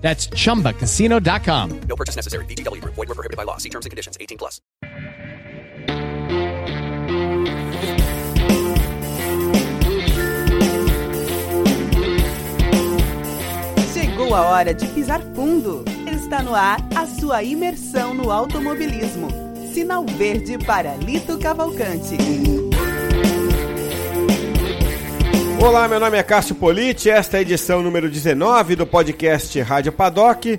That's chumbacasino.com. No purchase necessary. VGW Group. Void were prohibited by law. See terms and conditions. 18 plus. Chegou a hora de pisar fundo. Está no ar a sua imersão no automobilismo. Sinal verde para Lito Cavalcante. Olá, meu nome é Cássio Politi, esta é a edição número 19 do podcast Rádio Paddock,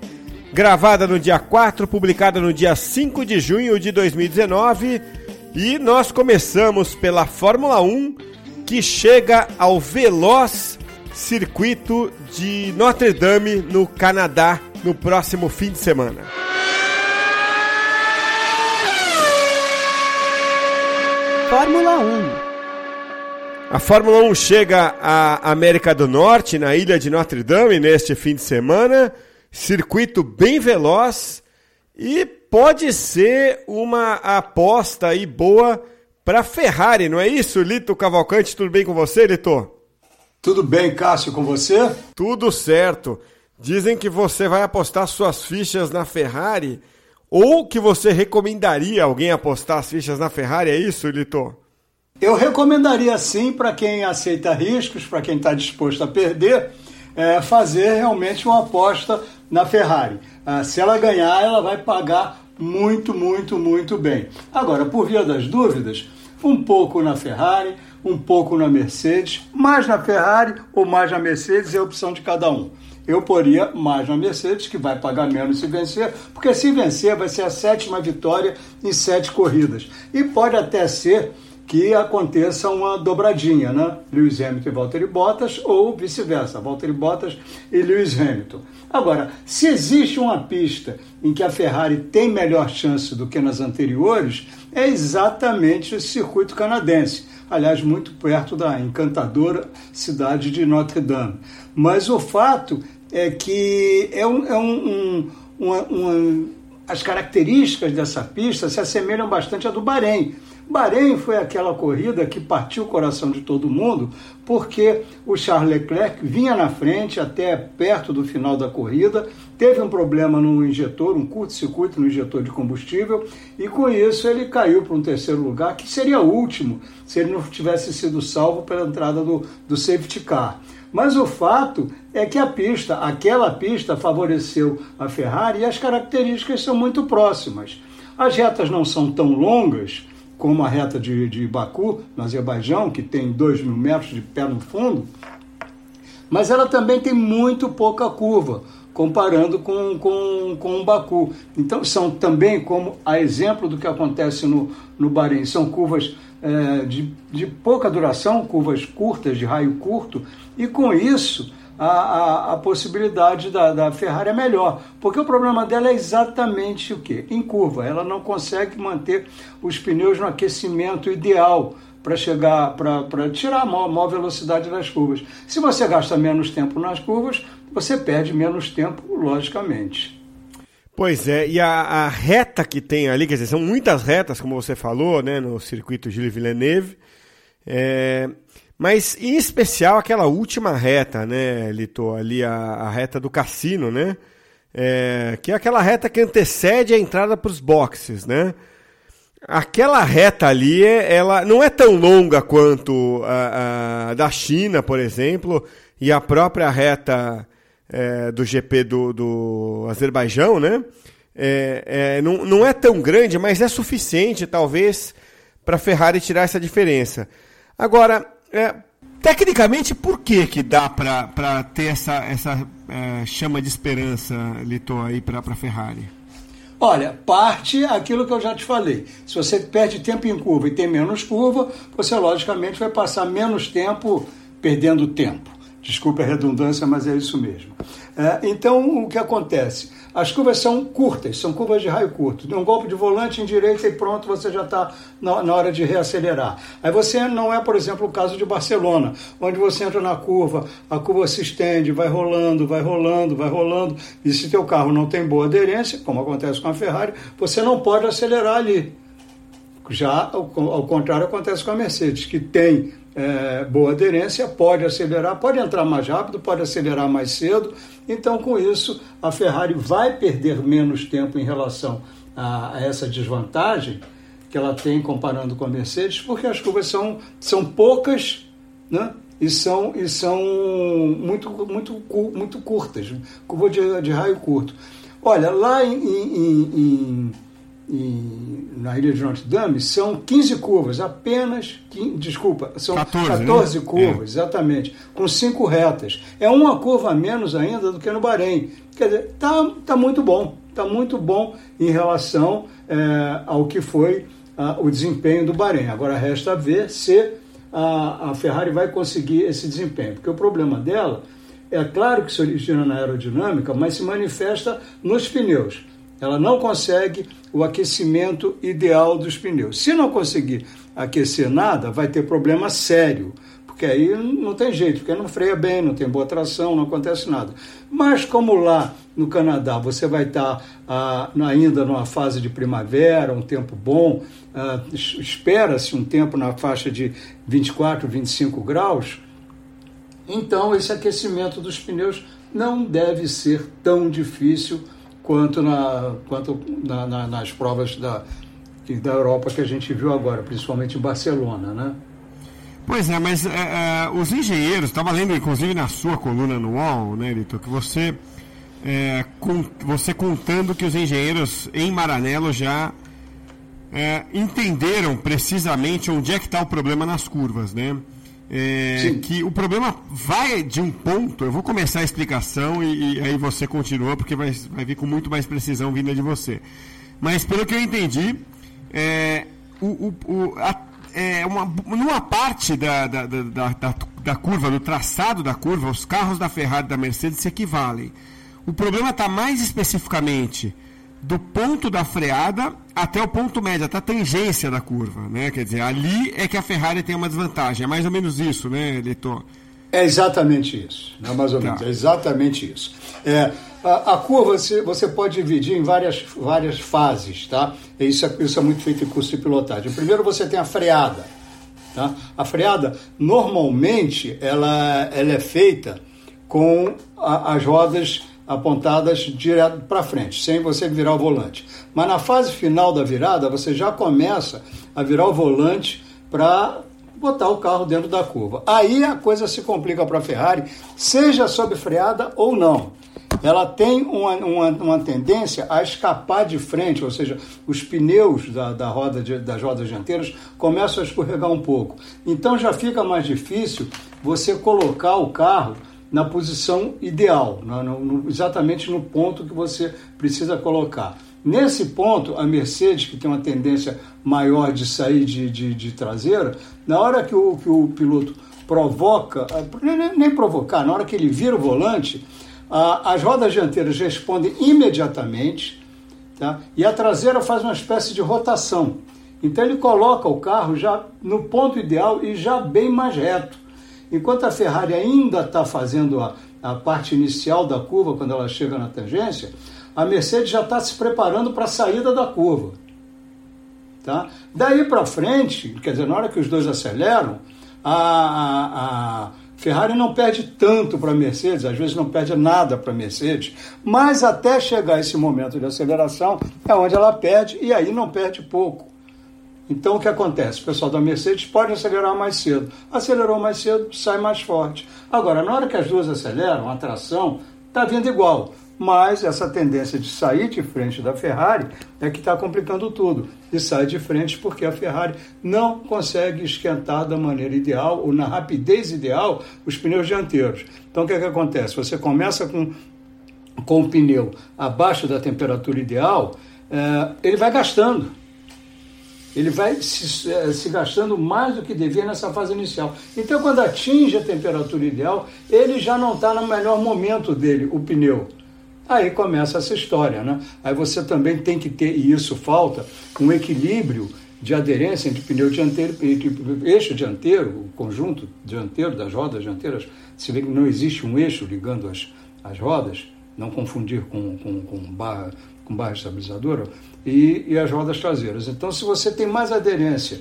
gravada no dia 4, publicada no dia 5 de junho de 2019, e nós começamos pela Fórmula 1, que chega ao veloz circuito de Notre Dame, no Canadá, no próximo fim de semana. Fórmula 1. A Fórmula 1 chega à América do Norte, na ilha de Notre Dame, neste fim de semana. Circuito bem veloz e pode ser uma aposta aí boa para Ferrari, não é isso, Lito Cavalcante? Tudo bem com você, Lito? Tudo bem, Cássio, com você? Tudo certo. Dizem que você vai apostar suas fichas na Ferrari ou que você recomendaria alguém apostar as fichas na Ferrari, é isso, Lito? Eu recomendaria sim para quem aceita riscos, para quem está disposto a perder, é, fazer realmente uma aposta na Ferrari. Ah, se ela ganhar, ela vai pagar muito, muito, muito bem. Agora, por via das dúvidas, um pouco na Ferrari, um pouco na Mercedes, mais na Ferrari ou mais na Mercedes é a opção de cada um. Eu poria mais na Mercedes, que vai pagar menos se vencer, porque se vencer vai ser a sétima vitória em sete corridas. E pode até ser que aconteça uma dobradinha, né? Lewis Hamilton e Valtteri Bottas, ou vice-versa, Valtteri Bottas e Lewis Hamilton. Agora, se existe uma pista em que a Ferrari tem melhor chance do que nas anteriores, é exatamente o circuito canadense. Aliás, muito perto da encantadora cidade de Notre Dame. Mas o fato é que é um, é um, um uma, uma, as características dessa pista se assemelham bastante à do Bahrein. Bahrein foi aquela corrida que partiu o coração de todo mundo, porque o Charles Leclerc vinha na frente até perto do final da corrida, teve um problema no injetor, um curto-circuito no injetor de combustível, e com isso ele caiu para um terceiro lugar, que seria o último, se ele não tivesse sido salvo pela entrada do, do safety car. Mas o fato é que a pista, aquela pista, favoreceu a Ferrari e as características são muito próximas. As retas não são tão longas, como a reta de, de Baku, no Azerbaijão, que tem 2 mil metros de pé no fundo, mas ela também tem muito pouca curva, comparando com, com, com o Baku. Então, são também, como a exemplo do que acontece no, no Bahrein, são curvas é, de, de pouca duração, curvas curtas, de raio curto, e com isso a, a, a, possibilidade da, da Ferrari é melhor, porque o problema dela é exatamente o que? Em curva, ela não consegue manter os pneus no aquecimento ideal para chegar, para tirar a maior, maior velocidade das curvas. Se você gasta menos tempo nas curvas, você perde menos tempo, logicamente. Pois é, e a, a, reta que tem ali, quer dizer, são muitas retas, como você falou, né, no circuito Gilles Villeneuve. É, mas em especial aquela última reta, né, Lito? Ali a, a reta do cassino, né? É, que é aquela reta que antecede a entrada para os boxes, né? Aquela reta ali, ela não é tão longa quanto a, a da China, por exemplo, e a própria reta é, do GP do, do Azerbaijão, né? É, é, não, não é tão grande, mas é suficiente, talvez, para a Ferrari tirar essa diferença. Agora, é, tecnicamente, por que, que dá para ter essa, essa é, chama de esperança, Lito, aí para a Ferrari? Olha, parte aquilo que eu já te falei. Se você perde tempo em curva e tem menos curva, você logicamente vai passar menos tempo perdendo tempo. Desculpe a redundância, mas é isso mesmo. É, então, o que acontece? As curvas são curtas, são curvas de raio curto. Um golpe de volante em direita e pronto, você já está na, na, hora de reacelerar. Aí você não é, por exemplo, o caso de Barcelona, onde você entra na curva, a curva se estende, vai rolando, vai rolando, vai rolando, e se teu carro não tem boa aderência, como acontece com a Ferrari, você não pode acelerar ali. Já ao, ao contrário acontece com a Mercedes, que tem é, boa aderência, pode acelerar, pode entrar mais rápido, pode acelerar mais cedo. Então, com isso, a Ferrari vai perder menos tempo em relação a, a essa desvantagem que ela tem comparando com a Mercedes, porque as curvas são, são poucas né? e são, e são muito, muito, muito curtas curva de, de raio curto. Olha, lá em, em, em em, na ilha de Notre Dame são 15 curvas, apenas, 15, desculpa, são 14, 14 né? curvas, é. exatamente, com cinco retas. É uma curva a menos ainda do que no Bahrein. Quer dizer, está tá muito bom, está muito bom em relação é, ao que foi a, o desempenho do Bahrein. Agora resta ver se a, a Ferrari vai conseguir esse desempenho, porque o problema dela é claro que se origina na aerodinâmica, mas se manifesta nos pneus. Ela não consegue o aquecimento ideal dos pneus. Se não conseguir aquecer nada, vai ter problema sério, porque aí não tem jeito, porque não freia bem, não tem boa tração, não acontece nada. Mas como lá no Canadá você vai estar ah, ainda numa fase de primavera, um tempo bom, ah, espera-se um tempo na faixa de 24, 25 graus, então esse aquecimento dos pneus não deve ser tão difícil quanto, na, quanto na, na, nas provas da, da Europa que a gente viu agora, principalmente em Barcelona, né? Pois é, mas é, é, os engenheiros, estava lendo inclusive na sua coluna no UOL, né, Lito, que você, é, com, você contando que os engenheiros em Maranello já é, entenderam precisamente onde é que está o problema nas curvas, né? É, que o problema vai de um ponto. Eu vou começar a explicação e, e aí você continua, porque vai, vai vir com muito mais precisão vinda de você. Mas pelo que eu entendi, é, o, o, a, é uma, numa parte da, da, da, da, da curva, do traçado da curva, os carros da Ferrari e da Mercedes se equivalem. O problema está mais especificamente do ponto da freada até o ponto médio, até a tangência da curva, né? Quer dizer, ali é que a Ferrari tem uma desvantagem. É mais ou menos isso, né, Leitor? É exatamente isso, né? mais ou tá. menos, é exatamente isso. É, a, a, curva você, você pode dividir em várias, várias fases, tá? Isso é, isso é muito feito em curso de pilotagem. Primeiro você tem a freada, tá? A freada, normalmente, ela, ela é feita com a, as rodas apontadas direto para frente, sem você virar o volante. Mas na fase final da virada, você já começa a virar o volante para botar o carro dentro da curva. Aí a coisa se complica para a Ferrari, seja sob freada ou não. Ela tem uma, uma, uma, tendência a escapar de frente, ou seja, os pneus da, da roda de, das rodas dianteiras começam a escorregar um pouco. Então já fica mais difícil você colocar o carro na posição ideal, no, no, exatamente no ponto que você precisa colocar. Nesse ponto, a Mercedes, que tem uma tendência maior de sair de, de, de traseira, na hora que o, que o piloto provoca, nem, nem provocar, na hora que ele vira o volante, a, as rodas dianteiras respondem imediatamente tá? e a traseira faz uma espécie de rotação. Então ele coloca o carro já no ponto ideal e já bem mais reto. Enquanto a Ferrari ainda está fazendo a, a parte inicial da curva, quando ela chega na tangência, a Mercedes já está se preparando para a saída da curva. Tá? Daí para frente, quer dizer, na hora que os dois aceleram, a, a, a Ferrari não perde tanto para a Mercedes, às vezes não perde nada para a Mercedes, mas até chegar esse momento de aceleração é onde ela perde e aí não perde pouco. Então o que acontece? O pessoal da Mercedes pode acelerar mais cedo. Acelerou mais cedo, sai mais forte. Agora, na hora que as duas aceleram, a tração está vindo igual. Mas essa tendência de sair de frente da Ferrari é que está complicando tudo. E sai de frente porque a Ferrari não consegue esquentar da maneira ideal ou na rapidez ideal os pneus dianteiros. Então o que, é que acontece? Você começa com, com o pneu abaixo da temperatura ideal, é, ele vai gastando ele vai se, eh, se, gastando mais do que devia nessa fase inicial. Então, quando atinge a temperatura ideal, ele já não está no melhor momento dele, o pneu. Aí começa essa história, né? Aí você também tem que ter, e isso falta, um equilíbrio de aderência entre pneu dianteiro, entre eixo dianteiro, o conjunto dianteiro das rodas dianteiras. Se vê que não existe um eixo ligando as, as rodas, não confundir com, com, com barra, com barra estabilizadora, e, e, as rodas traseiras. Então, se você tem mais aderência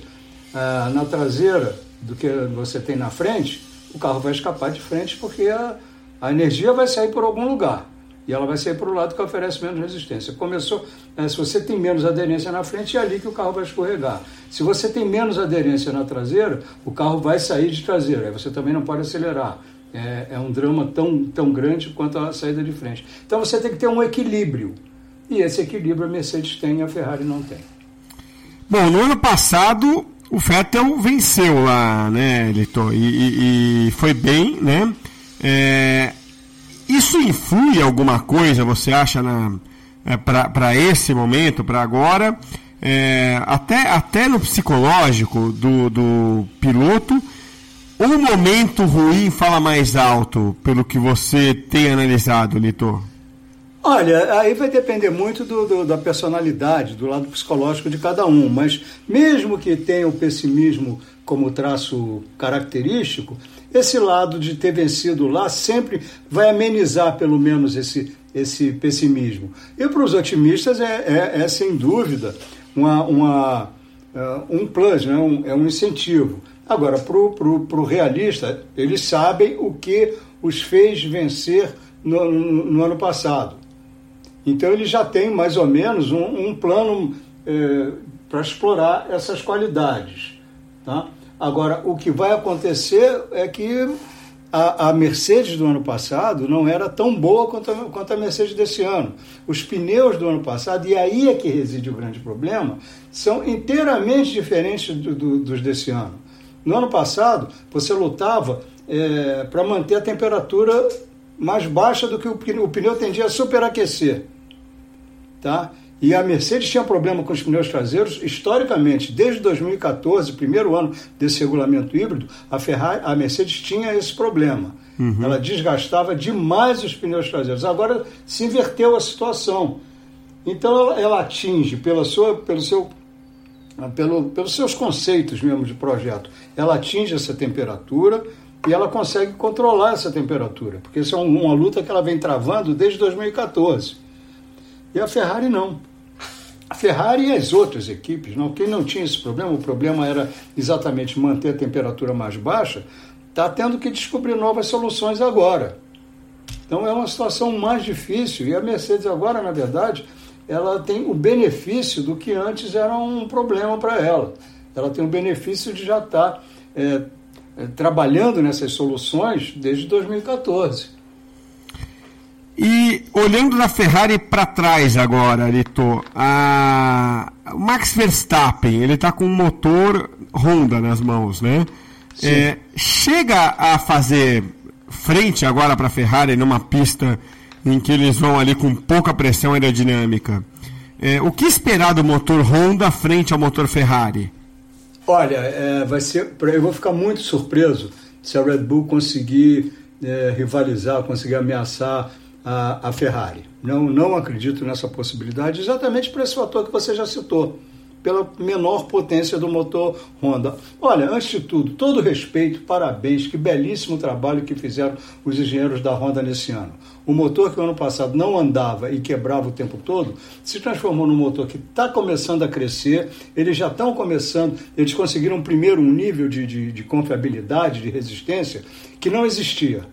ah, na traseira do que você tem na frente, o carro vai escapar de frente porque a, a energia vai sair por algum lugar e ela vai sair para o lado que oferece menos resistência. Começou, né, se você tem menos aderência na frente, é ali que o carro vai escorregar. Se você tem menos aderência na traseira, o carro vai sair de traseira, aí você também não pode acelerar. É, é um drama tão, tão grande quanto a saída de frente. Então você tem que ter um equilíbrio. E esse equilíbrio a Mercedes tem e a Ferrari não tem. Bom, no ano passado o Vettel venceu lá, né, Litor? E, e, e foi bem, né? É, isso influi alguma coisa, você acha, é, para esse momento, para agora? É, até, até no psicológico do, do piloto? O momento ruim fala mais alto, pelo que você tem analisado, Litor? Olha, aí vai depender muito do, do, da personalidade, do lado psicológico de cada um, mas mesmo que tenha o pessimismo como traço característico, esse lado de ter vencido lá sempre vai amenizar pelo menos esse, esse pessimismo. E para os otimistas é, é, é, sem dúvida uma, uma, uh, um plus, né? um, é um incentivo. Agora, para o realista, eles sabem o que os fez vencer no, no, no ano passado. Então ele já tem mais ou menos um, um plano é, para explorar essas qualidades. Tá? Agora, o que vai acontecer é que a, a, Mercedes do ano passado não era tão boa quanto a, quanto a Mercedes desse ano. Os pneus do ano passado, e aí é que reside o grande problema, são inteiramente diferentes do, do, dos desse ano. No ano passado, você lutava é, para manter a temperatura mais baixa do que o o pneu tendia a superaquecer. Tá? E a Mercedes tinha problema com os pneus traseiros historicamente, desde 2014, primeiro ano desse regulamento híbrido, a Ferrari, a Mercedes tinha esse problema. Uhum. Ela desgastava demais os pneus traseiros. Agora se inverteu a situação. Então ela, ela atinge pela sua, pelo seu pelo, pelos seus conceitos mesmo de projeto, ela atinge essa temperatura e ela consegue controlar essa temperatura, porque isso é uma luta que ela vem travando desde 2014. E a Ferrari não. A Ferrari e as outras equipes, não, quem não tinha esse problema, o problema era exatamente manter a temperatura mais baixa, está tendo que descobrir novas soluções agora. Então é uma situação mais difícil e a Mercedes agora, na verdade, ela tem o benefício do que antes era um problema para ela. Ela tem o benefício de já estar tá, é, é, trabalhando nessas soluções desde 2014. E olhando da Ferrari para trás agora, Lito, a... o Max Verstappen, ele está com um motor Honda nas mãos, né? É, chega a fazer frente agora para a Ferrari numa pista em que eles vão ali com pouca pressão aerodinâmica. É, o que esperar do motor Honda frente ao motor Ferrari? Olha, é, vai ser, eu vou ficar muito surpreso se a Red Bull conseguir é, rivalizar, conseguir ameaçar a, a Ferrari. Não, não acredito nessa possibilidade, exatamente por esse fator que você já citou, pela menor potência do motor Honda. Olha, antes de tudo, todo respeito, parabéns, que belíssimo trabalho que fizeram os engenheiros da Honda nesse ano. O motor que no ano passado não andava e quebrava o tempo todo, se transformou num motor que está começando a crescer, eles já estão começando, eles conseguiram primeiro um nível de, de, de confiabilidade, de resistência, que não existia.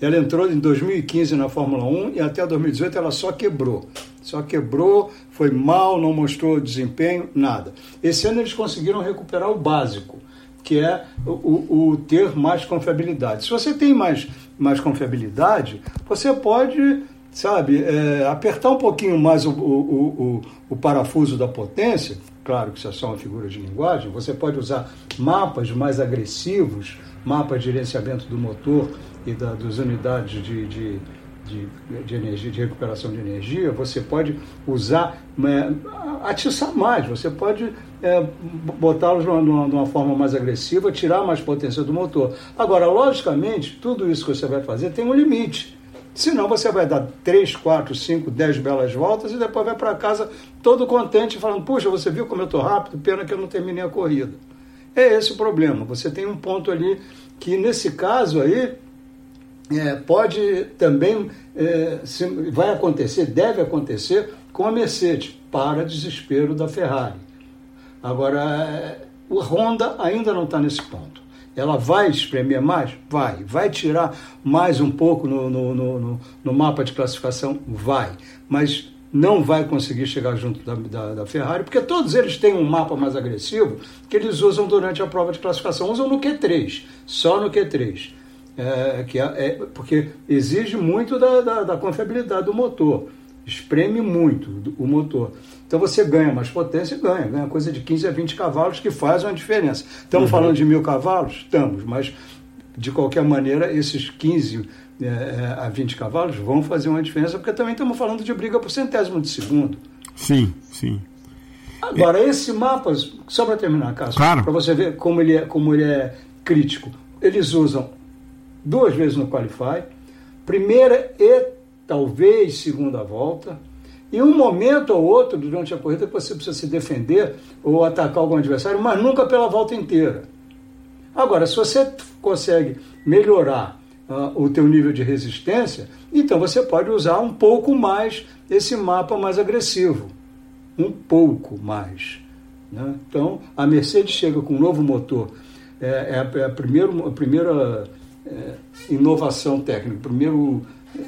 Ela entrou em 2015 na Fórmula 1 e até 2018 ela só quebrou. Só quebrou, foi mal, não mostrou desempenho, nada. Esse ano eles conseguiram recuperar o básico, que é o, o, o ter mais confiabilidade. Se você tem mais, mais confiabilidade, você pode, sabe, é, apertar um pouquinho mais o, o, o parafuso da potência. Claro que isso é só uma figura de linguagem. Você pode usar mapas mais agressivos, mapas de gerenciamento do motor e da, das unidades de, de, de, de, energia, de recuperação de energia, você pode usar, é, atiçar mais, você pode é, botá-los de uma, forma mais agressiva, tirar mais potência do motor. Agora, logicamente, tudo isso que você vai fazer tem um limite. Senão você vai dar 3, 4, 5, 10 belas voltas e depois vai para casa todo contente, falando: Puxa, você viu como eu estou rápido? Pena que eu não terminei a corrida. É esse o problema. Você tem um ponto ali que, nesse caso aí, é, pode também, é, se, vai acontecer, deve acontecer com a Mercedes, para desespero da Ferrari. Agora, é, o Honda ainda não está nesse ponto. Ela vai espremer mais? Vai. Vai tirar mais um pouco no, no, no, no mapa de classificação? Vai. Mas não vai conseguir chegar junto da, da, da, Ferrari, porque todos eles têm um mapa mais agressivo que eles usam durante a prova de classificação. Usam no Q3, só no Q3. É, que é, é, porque exige muito da, da, da confiabilidade do motor, espreme muito o motor. Então você ganha mais potência, ganha, ganha coisa de 15 a 20 cavalos que faz uma diferença. Estamos uhum. falando de mil cavalos? Estamos, mas de qualquer maneira, esses 15 é, é, a 20 cavalos vão fazer uma diferença, porque também estamos falando de briga por centésimo de segundo. Sim, sim. Agora, esse mapa, só para terminar, Cássio, claro. para você ver como ele, é, como ele é crítico, eles usam duas vezes no Qualify, primeira e talvez segunda volta, e um momento ou outro durante a corrida que você precisa se defender ou atacar algum adversário, mas nunca pela volta inteira. Agora, se você consegue melhorar uh, o teu nível de resistência, então você pode usar um pouco mais esse mapa mais agressivo. Um pouco mais. Né? Então, a Mercedes chega com um novo motor. É, é, é a, primeiro, a primeira é, inovação técnica, primeiro,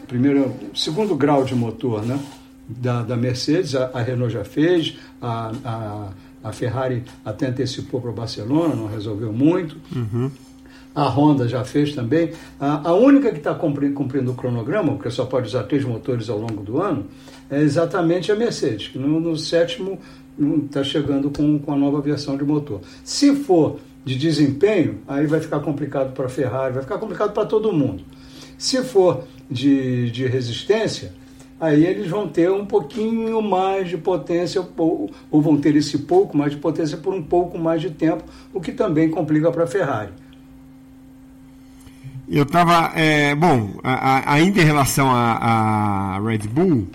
primeiro, segundo grau de motor né? da, da Mercedes. A, a Renault já fez, a, a, a Ferrari até antecipou para o Barcelona, não resolveu muito. Uhum a Honda já fez também. A, a única que está cumprindo, cumprindo, o cronograma, porque só pode usar três motores ao longo do ano, é exatamente a Mercedes, que no, no sétimo está chegando com, com a nova versão de motor. Se for de desempenho, aí vai ficar complicado para a Ferrari, vai ficar complicado para todo mundo. Se for de, de resistência, aí eles vão ter um pouquinho mais de potência, ou, ou vão ter esse pouco mais de potência por um pouco mais de tempo, o que também complica para a Ferrari. Eu estava. É, bom, a, a, ainda em relação a Red Bull,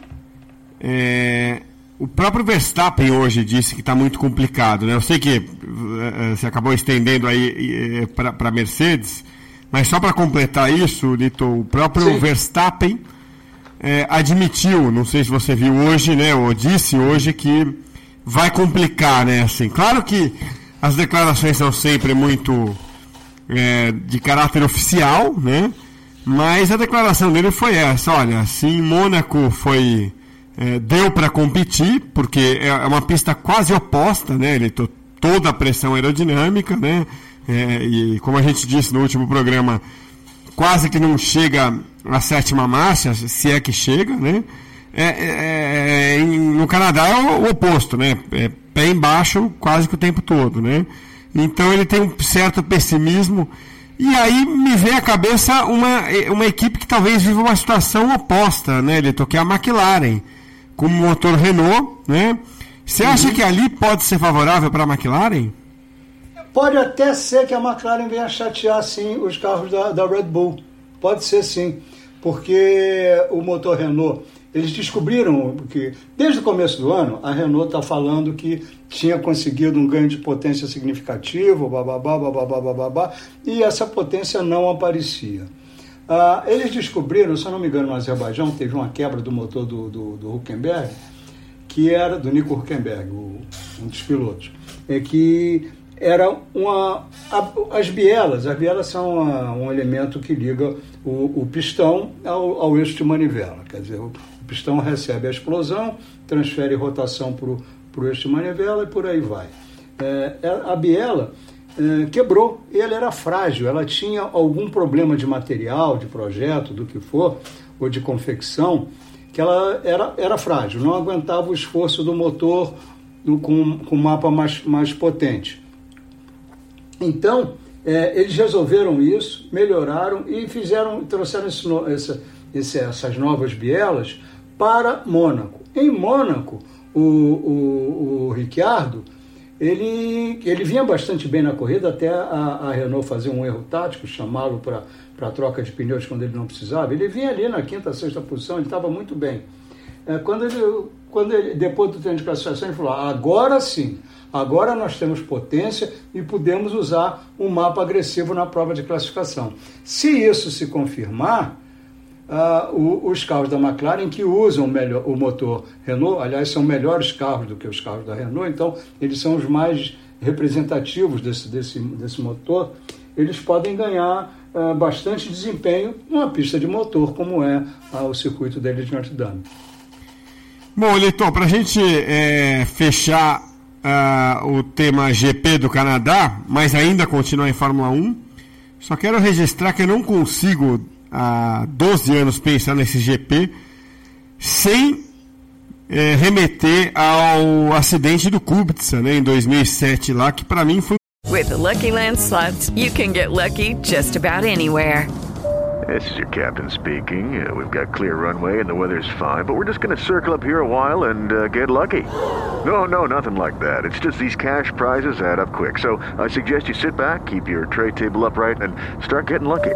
é, o próprio Verstappen hoje disse que está muito complicado. Né? Eu sei que é, é você acabou estendendo aí é, para Mercedes, mas só para completar isso, Lito, o próprio Sim. Verstappen é, admitiu, não sei se você viu hoje, né, ou disse hoje, que vai complicar, né? Assim, claro que as declarações são sempre muito é, de caráter oficial, né? Mas a declaração dele foi essa: olha, sim, Mônaco foi é, deu para competir, porque é, é uma pista quase oposta, né? Ele toda a pressão aerodinâmica, né? É, e como a gente disse no último programa, quase que não chega à sétima marcha, se é que chega, né? É, é, é no Canadá é o, o oposto, né? pé embaixo quase que o tempo todo, né? Então ele tem um certo pessimismo. E aí me vem à cabeça uma, uma equipe que talvez viva uma situação oposta, né, Lito? Que é a McLaren, com o motor Renault, né? Você acha que ali pode ser favorável para a McLaren? Pode até ser que a McLaren venha chatear, sim, os carros da, da Red Bull. Pode ser, sim. Porque o motor Renault eles descobriram que, desde o começo do ano, a Renault está falando que tinha conseguido um ganho de potência significativo, bababá, bababá, bababá, e essa potência não aparecia. Ah, eles descobriram, se eu não me engano, no Azerbaijão, teve uma quebra do motor do, do, do Huckenberg, que era do Nico Huckenberg, o, um dos pilotos, é que era uma. A, as bielas, as bielas são uma, um elemento que liga o, o pistão ao, ao eixo de manivela. Quer dizer, o, pistão recebe a explosão, transfere rotação para o eixo de manivela e por aí vai. É, é, a biela quebrou, ela era frágil, ela tinha algum problema de material, de projeto, do que for, ou de confecção, que ela era, era frágil, não aguentava o esforço do motor com, com mapa mais, mais potente. Então, é, eles resolveram isso, melhoraram e fizeram, trouxeram esse, essa, esse, essas novas bielas para Mônaco. Em Mônaco, o, o, o Ricciardo ele, ele vinha bastante bem na corrida até a, a Renault fazer um erro tático, chamá-lo para troca de pneus quando ele não precisava. Ele vinha ali na quinta, sexta posição, ele estava muito bem. É, quando, ele, quando ele, depois do treino de classificação, ele falou: agora sim, agora nós temos potência e podemos usar um mapa agressivo na prova de classificação. Se isso se confirmar, uh, o, os carros da McLaren que usam melhor, o motor Renault, aliás, são melhores carros do que os carros da Renault, então eles são os mais representativos desse, desse, desse motor, eles podem ganhar uh, bastante desempenho numa pista de motor, como é uh, o circuito dele de Notre Dame. Bom, Leitor, para a gente é, fechar o tema GP do Canadá, mas ainda continuar em Fórmula 1, só quero registrar que eu não consigo há 12 anos pensar nesse GP sem é, remeter ao acidente do Kubica, né, em 2007 lá, que para mim foi With the Lucky Land slots, you can get lucky just about anywhere. This is your captain speaking. Uh, we've got clear runway and the weather's fine, but we're just going to circle up here a while and uh, get lucky. No, no, nothing like that. It's just these cash prizes add up quick. So I suggest you sit back, keep your tray table upright, and start getting lucky.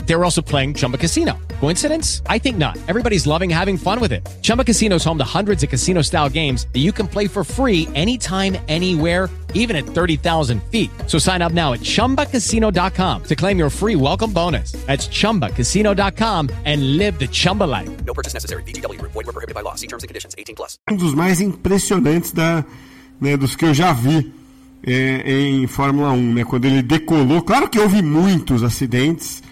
They were also playing Chumba Casino. Coincidence? I think not. Everybody's loving having fun with it. Chumba Casino is home to hundreds of casino-style games that you can play for free anytime, anywhere, even at 30,000 feet. So sign up now at ChumbaCasino.com to claim your free welcome bonus. That's ChumbaCasino.com and live the Chumba life. No purchase necessary. VGW Group. Void were prohibited by law. See terms and conditions. 18 plus. um dos mais impressionantes da, né, dos que eu já vi é, em Fórmula 1, né, quando ele decolou. Claro que houve muitos acidentes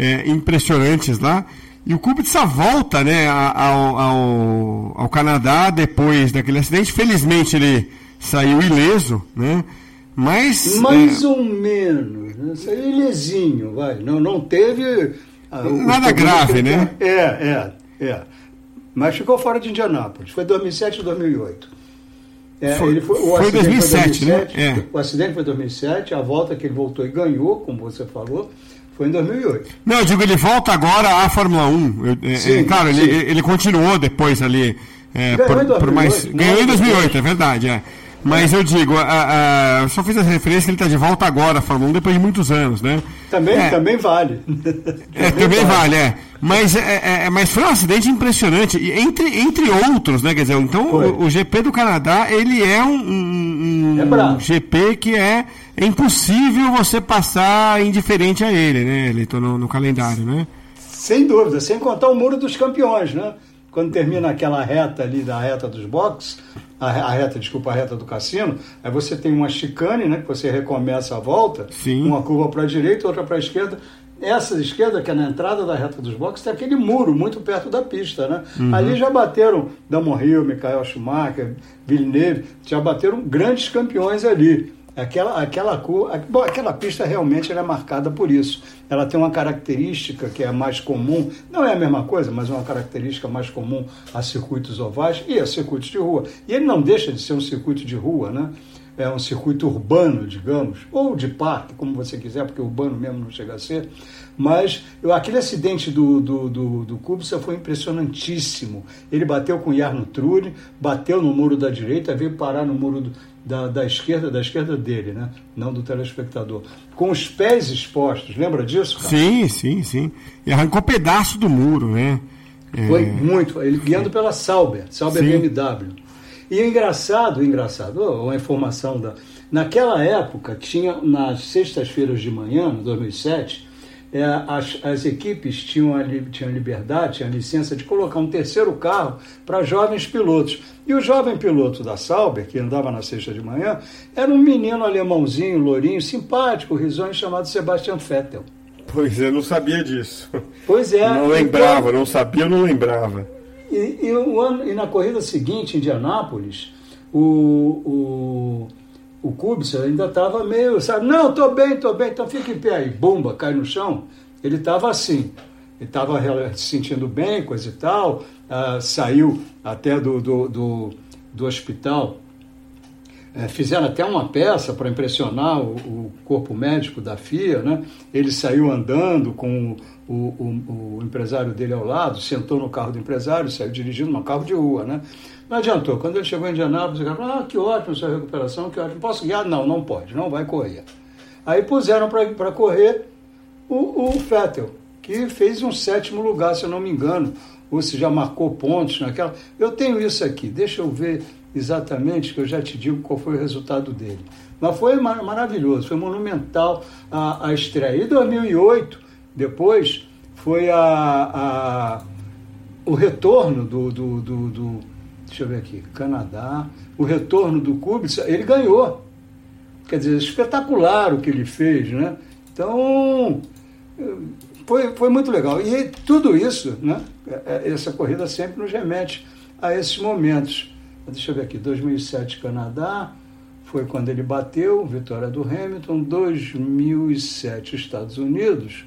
é, impressionantes lá. E o Kubica volta né, ao, ao, ao Canadá depois daquele acidente. Felizmente ele saiu ileso, né? Mas. Mais é, ou menos, né? Saiu ilesinho, vai. Não, não teve. ah, Nada grave, que né? É, é, é. Mas ficou fora de Indianápolis. Foi 2007 e 2008. É, Foi- ele foi, o foi acidente 2007, né? É. O acidente foi em 2007, a volta que ele voltou e ganhou, como você falou, foi em 2008. Não, eu digo, ele volta agora à Fórmula 1. Eu- é, Sim, é, claro, sim. ele, ele continuou depois ali. é, Ganhou por, em 2008, por mais, não ganhou em depois. 2008, é verdade, é. Mas eu digo, a, a- eu só fiz essa referência que ele está de volta agora à Fórmula 1 depois de muitos anos, né? Também, É. também vale. É, também vale, é. Mas, é, é- é- mas foi um acidente impressionante, e entre, entre outros, né? Quer dizer, então o, o GP do Canadá, ele é um, um- um É. GP que é, é impossível você passar indiferente a ele, né? Ele tá no, no calendário, né? Sem dúvida, sem contar o muro dos campeões, né? Quando termina aquela reta ali da reta dos boxes, a, reta, desculpa, a reta do cassino, aí você tem uma chicane, né? Que você recomeça a volta, Sim. uma curva para a direita, outra para a esquerda. Essa esquerda, que é na entrada da reta dos boxes, tem aquele muro muito perto da pista, né? Ali já bateram Damon Hill, Michael Schumacher, Villeneuve, já bateram grandes campeões ali. Aquela, aquela, cor, bom, aquela pista realmente é marcada por isso. Ela tem uma característica que é mais comum, não é a mesma coisa, mas é uma característica mais comum a circuitos ovais e a circuitos de rua. E ele não deixa de ser um circuito de rua, né? É um circuito urbano, digamos, ou de parque, como você quiser, porque urbano mesmo não chega a ser. Mas eu- aquele acidente do, do, do, do Kubica foi impressionantíssimo. Ele bateu com o Jarno Trulli, bateu no muro da direita, veio parar no muro do- da, da esquerda, da esquerda dele, né? não do telespectador. Com os pés expostos, lembra disso? Cara? Sim, sim, sim. E arrancou pedaço do muro, né? É, Foi muito. Ele guiando pela Sauber, Sauber Sim. BMW. E o engraçado, o engraçado, ó, uma informação da. Naquela época, tinha nas sextas-feiras de manhã, em 2007, é, as, as equipes tinham, a, tinham liberdade, tinham licença de colocar um terceiro carro para jovens pilotos. E o jovem piloto da Sauber, que andava na sexta de manhã, era um menino alemãozinho, lourinho, simpático, risonho, chamado Sebastian Vettel. Pois é, eu não sabia disso. Pois é. não então- lembrava, não sabia, não lembrava. E, e o ano, e na corrida seguinte, em Indianápolis, o, o, o Kubica ainda estava meio, sabe, não, tô bem, tô bem, então fica em pé aí. Bomba, cai no chão. Ele estava assim. ele estava se sentindo bem, coisa e tal, uh, saiu até do, do, do, do hospital. É, fizeram até uma peça para impressionar o, o, corpo médico da FIA, né? Ele saiu andando com o, o, o, empresário dele ao lado, sentou no carro do empresário, saiu dirigindo um carro de rua, né? Não adiantou. Quando ele chegou em Indianápolis, ele falou, ah, que ótimo sua recuperação, que ótimo. Posso guiar? Não, não pode, não vai correr. Aí puseram para correr o Fettel, que fez um sétimo lugar, se eu não me engano, ou se já marcou pontos naquela. Eu tenho isso aqui, deixa eu ver exatamente, que eu já te digo qual foi o resultado dele. Mas foi mar maravilhoso, foi monumental a, a estreia. Em 2008, depois, foi a, a o retorno do, do, do, do, Deixa eu ver aqui, Canadá, o retorno do Kubica, ele ganhou. Quer dizer, espetacular o que ele fez, né? Então, foi, foi muito legal. E tudo isso, né? É, é, essa corrida sempre nos remete a esses momentos. Deixa eu ver aqui, 2007 Canadá, foi quando ele bateu, vitória do Hamilton, 2007 Estados Unidos,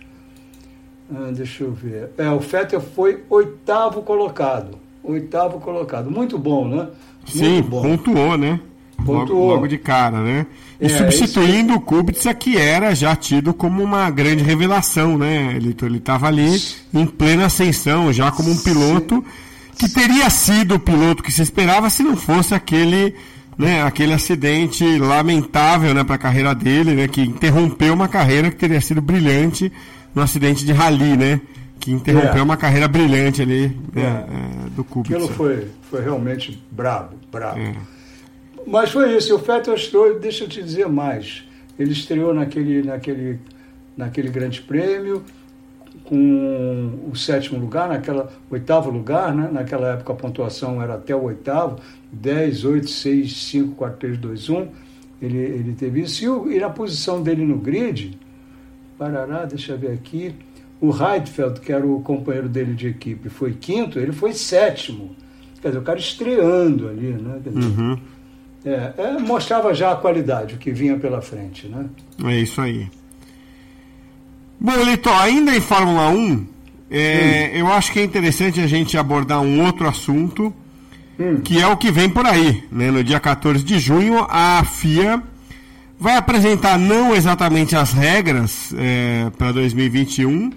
ah, deixa eu ver, é, o Vettel foi oitavo colocado, oitavo colocado, muito bom, né? Muito Sim, bom. pontuou, né? Pontuou. Logo, logo, de cara, né? E é, substituindo o Kubica, que era já tido como uma grande revelação, né? Ele estava ali em plena ascensão, já como um piloto que teria sido o piloto que se esperava se não fosse aquele, né, aquele acidente lamentável né, para a carreira dele, né, que interrompeu uma carreira que teria sido brilhante no acidente de rally, né? Que interrompeu é. uma carreira brilhante ali né, é. É, do Kubica. Aquilo foi, foi realmente brabo, brabo. É. Mas foi isso, o Fettel estreou, deixa eu te dizer mais. Ele estreou naquele, naquele, naquele grande prêmio, com o sétimo lugar, naquela oitavo lugar, né? naquela época a pontuação era até o oitavo, 10, 8, 6, 5, 4, 3, 2, 1. Ele, ele teve isso. E, o, e na posição dele no grid, parará, deixa eu ver aqui, o Heidfeld, que era o companheiro dele de equipe, foi quinto, ele foi sétimo. Quer dizer, o cara estreando ali, né? Uhum. é, é, mostrava já a qualidade, o que vinha pela frente, né? É isso aí. Bom, Lito, ainda em Fórmula 1, é, hum. eu acho que é interessante a gente abordar um outro assunto, hum. que é o que vem por aí. Né? No dia 14 de junho, a FIA vai apresentar não exatamente as regras é, para 2021,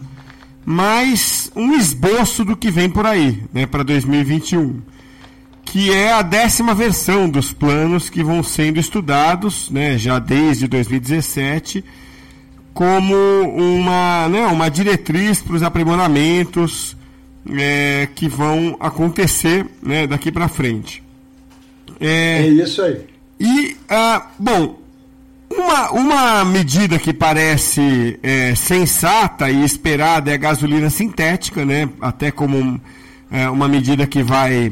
mas um esboço do que vem por aí né, para 2021, que é a décima versão dos planos que vão sendo estudados né, já desde 2017 como uma, né, uma diretriz para os aprimoramentos é, que vão acontecer né, daqui para frente. É, é, isso aí. E, ah, bom, uma, uma medida que parece é, sensata e esperada é a gasolina sintética, né, até como é, uma medida que vai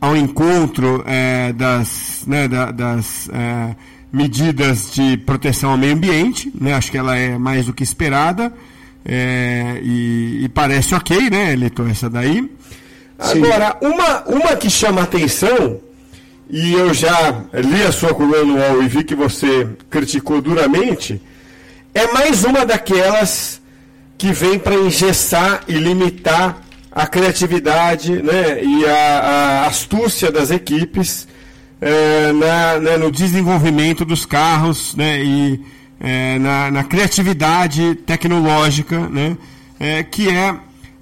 ao encontro é, das, né, da, das é, medidas de proteção ao meio ambiente, né? Acho que ela é mais do que esperada é, e, e, parece ok, né, Litor, essa daí. Agora, uma, uma que chama atenção, e eu já li a sua coluna no UOL e vi que você criticou duramente, é mais uma daquelas que vem para engessar e limitar a criatividade né, e a, a astúcia das equipes é, na, né, no desenvolvimento dos carros né, e é, na, na, criatividade tecnológica, né, é, que é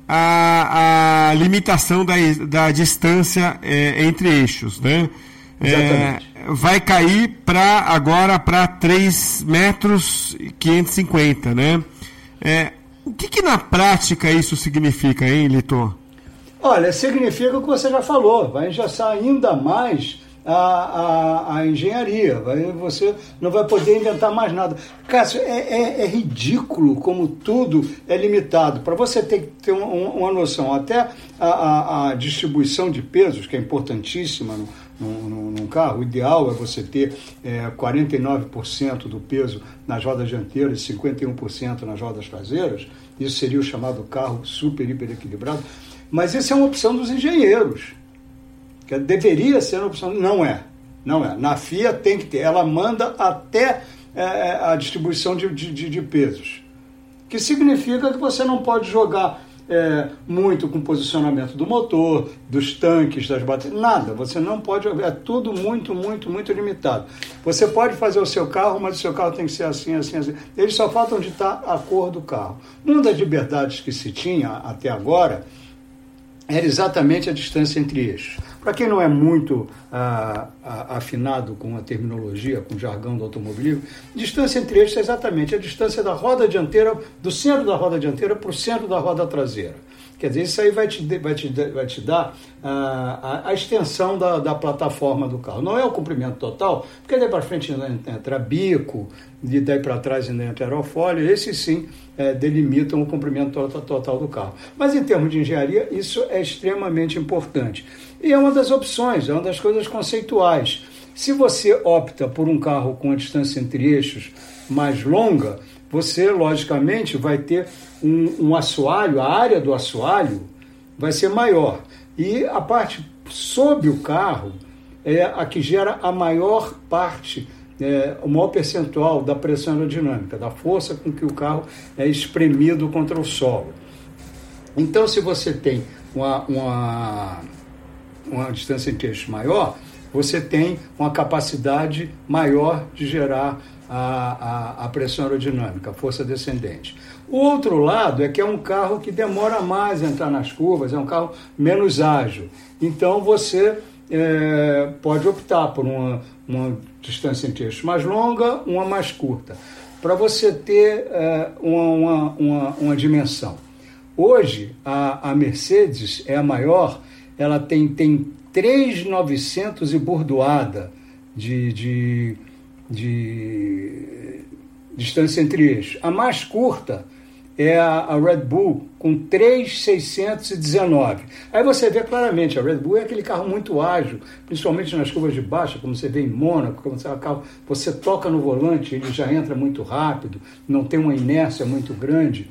a, a, limitação da, da distância é, entre eixos. Né? É, vai cair para agora para 3 metros e 550, né? É, o que, que, na prática isso significa, hein, Litor? Olha, significa o que você já falou, vai engessar ainda mais a, a, a, engenharia, você não vai poder inventar mais nada. Cássio, é, é, é ridículo como tudo é limitado. Para você ter, ter uma, uma noção, até a, a, distribuição de pesos, que é importantíssima no, no, num carro, o ideal é você ter é, 49% do peso nas rodas dianteiras e 51% nas rodas traseiras. Isso seria o chamado carro super, hiper equilibrado. Mas isso é uma opção dos engenheiros que deveria ser opção, não é. Não é. Na FIA tem que ter. Ela manda até é, é, a distribuição de, de, de, pesos. Que significa que você não pode jogar é, muito com posicionamento do motor, dos tanques, das baterias, nada. Você não pode, é tudo muito, muito, muito limitado. Você pode fazer o seu carro, mas o seu carro tem que ser assim, assim, assim. Eles só faltam ditar a cor do carro. Uma das liberdades que se tinha até agora era exatamente a distância entre eixos. Para quem não é muito ah, afinado com a terminologia, com o jargão do automobilismo, distância entre eixos é exatamente a distância da roda dianteira, do centro da roda dianteira para o centro da roda traseira. Quer dizer, isso aí vai te, vai te, vai te dar ah, a, a, extensão da, da, plataforma do carro. Não é o comprimento total, porque daí para frente entra bico, de daí para trás entra aerofólio, esses sim é, delimitam o comprimento total do carro. Mas em termos de engenharia, isso é extremamente importante. E é uma das opções, é uma das coisas conceituais. Se você opta por um carro com a distância entre eixos mais longa, você, logicamente, vai ter um, um assoalho, a área do assoalho vai ser maior. E a parte sob o carro é a que gera a maior parte, é, o maior percentual da pressão aerodinâmica, da força com que o carro é espremido contra o solo. Então, se você tem uma, uma, uma distância entre eixos maior, você tem uma capacidade maior de gerar a, a, a pressão aerodinâmica, a força descendente. O outro lado é que é um carro que demora mais a entrar nas curvas, é um carro menos ágil. Então você é, pode optar por uma, uma distância entre eixos mais longa, uma mais curta, para você ter é, uma, uma, uma, uma, dimensão. Hoje, a, a Mercedes é a maior, ela tem, tem 3,900 e bordoada de, de de distância entre eixos. A mais curta é a, a, Red Bull com 3,619. Aí você vê claramente, a Red Bull é aquele carro muito ágil, principalmente nas curvas de baixa, como você vê em Mônaco, como você, você toca no volante, ele já entra muito rápido, não tem uma inércia muito grande.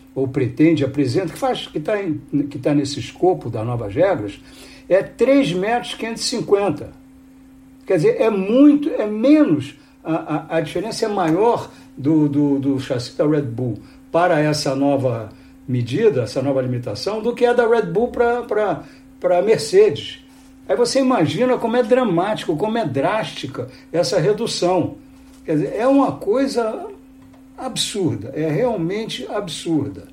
ou pretende, apresenta, que faz, que está que tá nesse escopo das novas regras, é 3 metros 550. Quer dizer, é muito, é menos, a, a, a diferença é maior do, do, do chassi da Red Bull para essa nova medida, essa nova limitação, do que a da Red Bull para a Mercedes. Aí você imagina como é dramático, como é drástica essa redução. Quer dizer, é uma coisa absurda, é realmente absurda.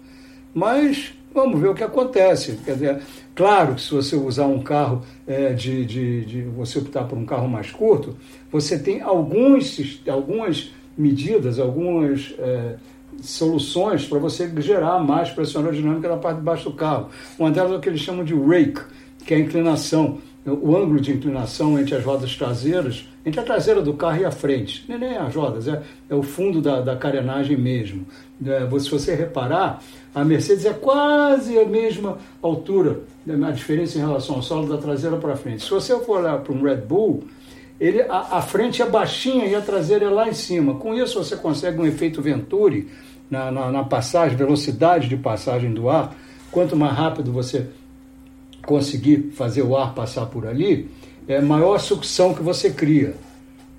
Mas vamos ver o que acontece. Quer dizer, claro que se você usar um carro é, de, de, de, você optar por um carro mais curto, você tem alguns, algumas medidas, algumas é, soluções para você gerar mais pressão aerodinâmica na parte de baixo do carro. Uma delas é o que eles chamam de rake, que é a inclinação o ângulo de inclinação entre as rodas traseiras, entre a traseira do carro e a frente, nem é as rodas, é, é o fundo da, da carenagem mesmo. É, se você reparar, a Mercedes é quase a mesma altura, né, a diferença em relação ao solo da traseira para frente. Se você for olhar para um Red Bull, ele, a, a, frente é baixinha e a traseira é lá em cima. Com isso você consegue um efeito Venturi na, na, na passagem, velocidade de passagem do ar. Quanto mais rápido você conseguir fazer o ar passar por ali, é maior sucção que você cria.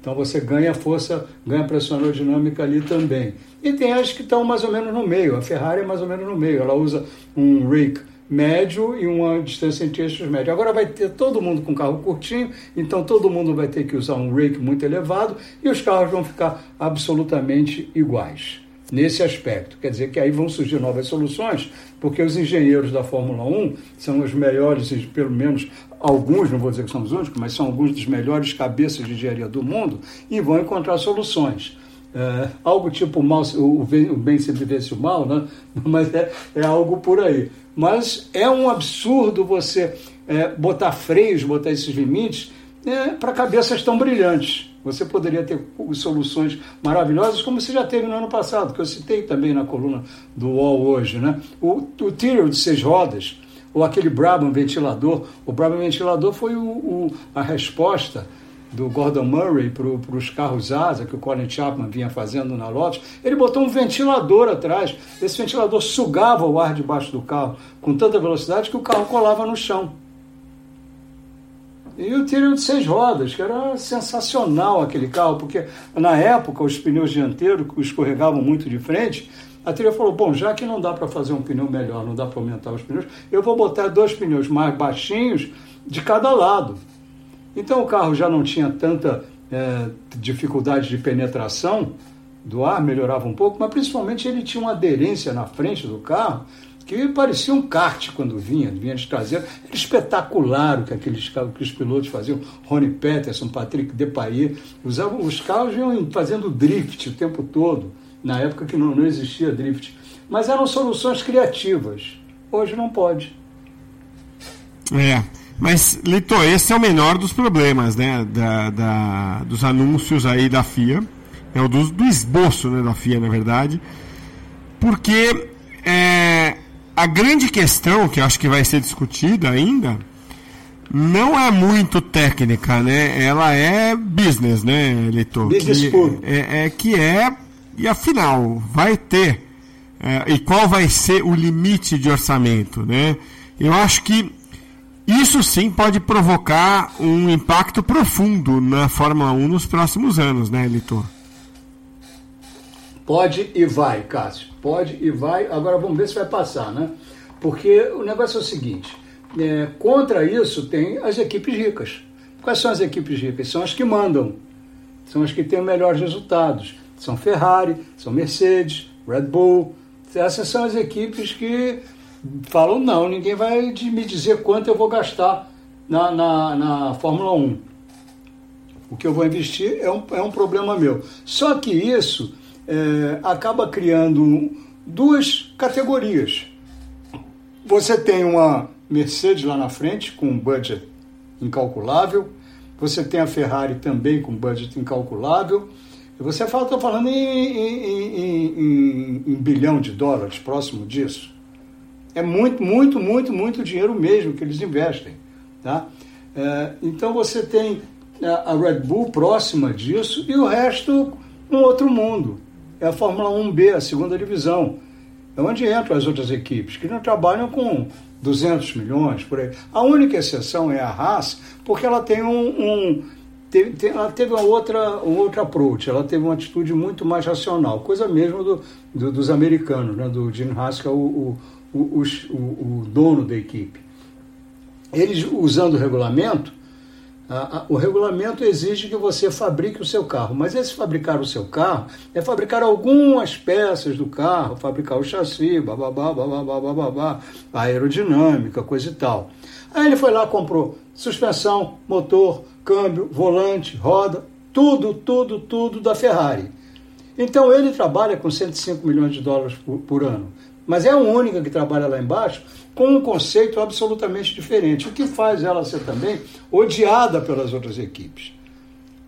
Então você ganha força, ganha pressão aerodinâmica ali também. E tem as que estão mais ou menos no meio. A Ferrari é mais ou menos no meio. Ela usa um rake médio e uma distância entre eixos médio. Agora vai ter todo mundo com carro curtinho, então todo mundo vai ter que usar um rake muito elevado e os carros vão ficar absolutamente iguais nesse aspecto. Quer dizer que aí vão surgir novas soluções, porque os engenheiros da Fórmula 1 são os melhores, pelo menos alguns, não vou dizer que são os únicos, mas são alguns dos melhores cabeças de engenharia do mundo e vão encontrar soluções. É, algo tipo o, mal, o, bem, o bem sempre vence o mal, né? mas é, é algo por aí. Mas é um absurdo você é, botar freios, botar esses limites é, para cabeças tão brilhantes. Você poderia ter soluções maravilhosas, como você já teve no ano passado, que eu citei também na coluna do UOL hoje. Né? O, o de seis rodas, ou aquele Brabham ventilador. O Brabham ventilador foi o, o, a resposta do Gordon Murray para os carros asa que o Colin Chapman vinha fazendo na Lotus, ele botou um ventilador atrás. Esse ventilador sugava o ar debaixo do carro com tanta velocidade que o carro colava no chão. E o tiro de seis rodas, que era sensacional aquele carro, porque na época os pneus dianteiros escorregavam muito de frente. A trilha falou: bom, já que não dá para fazer um pneu melhor, não dá para aumentar os pneus, eu vou botar dois pneus mais baixinhos de cada lado. Então o carro já não tinha tanta é, dificuldade de penetração do ar, melhorava um pouco, mas principalmente ele tinha uma aderência na frente do carro que parecia um kart quando vinha, vinha de traseiro. Era espetacular o que aqueles carros, que os pilotos faziam. Ronnie Peterson, Patrick Depailler, usavam, os carros iam fazendo drift o tempo todo, na época que não, não existia drift. Mas eram soluções criativas. Hoje não pode. É. Mas, Lito, esse é o menor dos problemas, né? Da, da, dos anúncios aí da FIA. É o do, do esboço né, da FIA, na verdade. Porque é, a grande questão que eu acho que vai ser discutida ainda não é muito técnica, né? Ela é business, né, Leitor? Business que puro. É, é, que é, e afinal, vai ter. É, e qual vai ser o limite de orçamento, né? Eu acho que isso sim pode provocar um impacto profundo na Fórmula 1 nos próximos anos, né, Litor? Pode e vai, Cássio. Pode e vai. Agora vamos ver se vai passar, né? Porque o negócio é o seguinte: é, contra isso tem as equipes ricas. Quais são as equipes ricas? São as que mandam, são as que têm melhores resultados. São Ferrari, são Mercedes, Red Bull. Essas são as equipes que falam: não, ninguém vai me dizer quanto eu vou gastar na, na, na Fórmula 1. O que eu vou investir é um, é um problema meu. Só que isso é, acaba criando duas categorias. Você tem uma Mercedes lá na frente com um budget incalculável, você tem a Ferrari também com budget incalculável, você fala, estou falando em, em, em, em, bilhão de dólares próximo disso. É muito, muito, muito, muito dinheiro mesmo que eles investem. Tá? É, então você tem a Red Bull próxima disso e o resto um outro mundo é a Fórmula 1B, a segunda divisão. É onde entram as outras equipes, que não trabalham com 200 milhões, por aí. A única exceção é a Haas, porque ela tem um... um teve, tem, ela teve uma outra, um outro approach, ela teve uma atitude muito mais racional, coisa mesmo do, do dos americanos, né, do Jim Haas, que é o, o, o, o, o dono da equipe. Eles, usando o regulamento, o regulamento exige que você fabrique o seu carro, mas esse fabricar o seu carro é fabricar algumas peças do carro, fabricar o chassi, bababá, bababá, bababá, aerodinâmica, coisa e tal. Aí ele foi lá, comprou suspensão, motor, câmbio, volante, roda, tudo, tudo, tudo da Ferrari. Então ele trabalha com 105 milhões de dólares por, por ano, mas é a única que trabalha lá embaixo com um conceito absolutamente diferente, o que faz ela ser também odiada pelas outras equipes,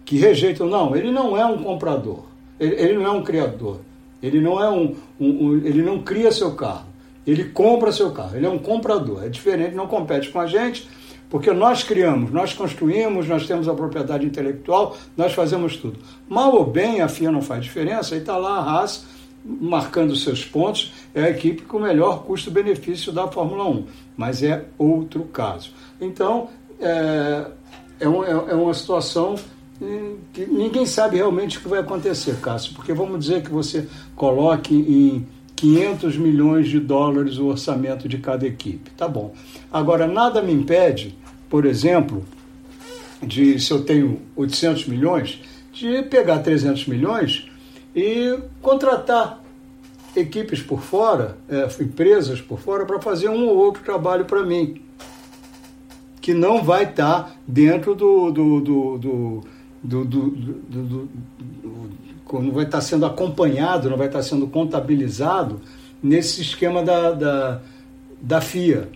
que rejeitam. Não, ele não é um comprador, ele, ele não é um criador, ele não é um, um, um, ele não cria seu carro, ele compra seu carro, ele é um comprador, é diferente, não compete com a gente, porque nós criamos, nós construímos, nós temos a propriedade intelectual, nós fazemos tudo. Mal ou bem, a FIA não faz diferença, e está lá a Haas marcando seus pontos, é a equipe com o melhor custo-benefício da Fórmula 1, mas é outro caso. Então, é, é, um, é uma situação que ninguém sabe realmente o que vai acontecer, Cássio, porque vamos dizer que você coloque em 500 milhões de dólares o orçamento de cada equipe. Tá bom. Agora, nada me impede, por exemplo, de se eu tenho 800 milhões, de pegar 300 milhões e contratar equipes por fora, é, empresas por fora, para fazer um ou outro trabalho para mim, que não vai estar tá dentro do, do, do, do do, do, do, do, não vai estar tá sendo acompanhado, não vai estar tá sendo contabilizado nesse esquema da, da, da FIA.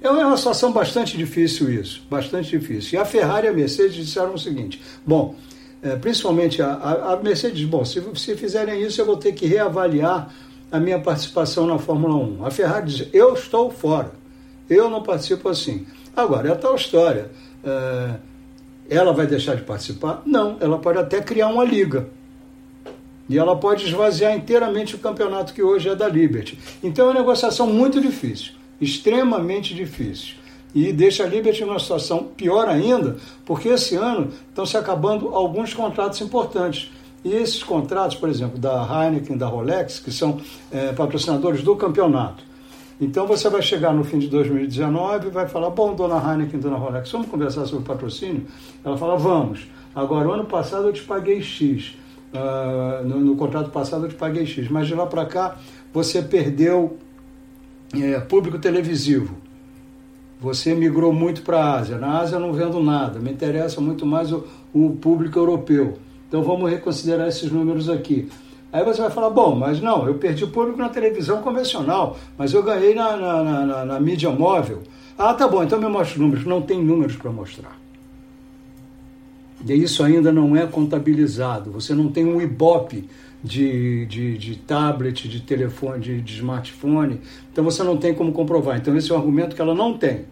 É uma situação bastante difícil isso, bastante difícil. E a Ferrari e a Mercedes disseram o seguinte: bom, é, principalmente a, a, Mercedes, bom, se, se fizerem isso, eu vou ter que reavaliar a minha participação na Fórmula 1. A Ferrari diz: eu estou fora, eu não participo assim. Agora, é a tal história. É, ela vai deixar de participar? Não, ela pode até criar uma liga. E ela pode esvaziar inteiramente o campeonato que hoje é da Liberty. Então é uma negociação muito difícil, extremamente difícil. E deixa a Liberty numa situação pior ainda, porque esse ano estão se acabando alguns contratos importantes. E esses contratos, por exemplo, da Heineken, da Rolex, que são é, patrocinadores do campeonato. Então você vai chegar no fim de 2019 e vai falar: Bom, dona Heineken, dona Rolex, vamos conversar sobre patrocínio? Ela fala: Vamos. Agora, o ano passado eu te paguei X. Uh, no, no, contrato passado eu te paguei X, mas de lá para cá você perdeu é, público televisivo. Você migrou muito para a Ásia. Na Ásia eu não vendo nada, me interessa muito mais o, o público europeu. Então vamos reconsiderar esses números aqui. Aí você vai falar, bom, mas não, eu perdi público na televisão convencional, mas eu ganhei na, na, na, na mídia móvel. Ah, tá bom, então me mostra os números. Não tem números para mostrar. E isso ainda não é contabilizado. Você não tem um Ibope de, de, de tablet, de telefone, de, de smartphone. Então você não tem como comprovar. Então esse é um argumento que ela não tem.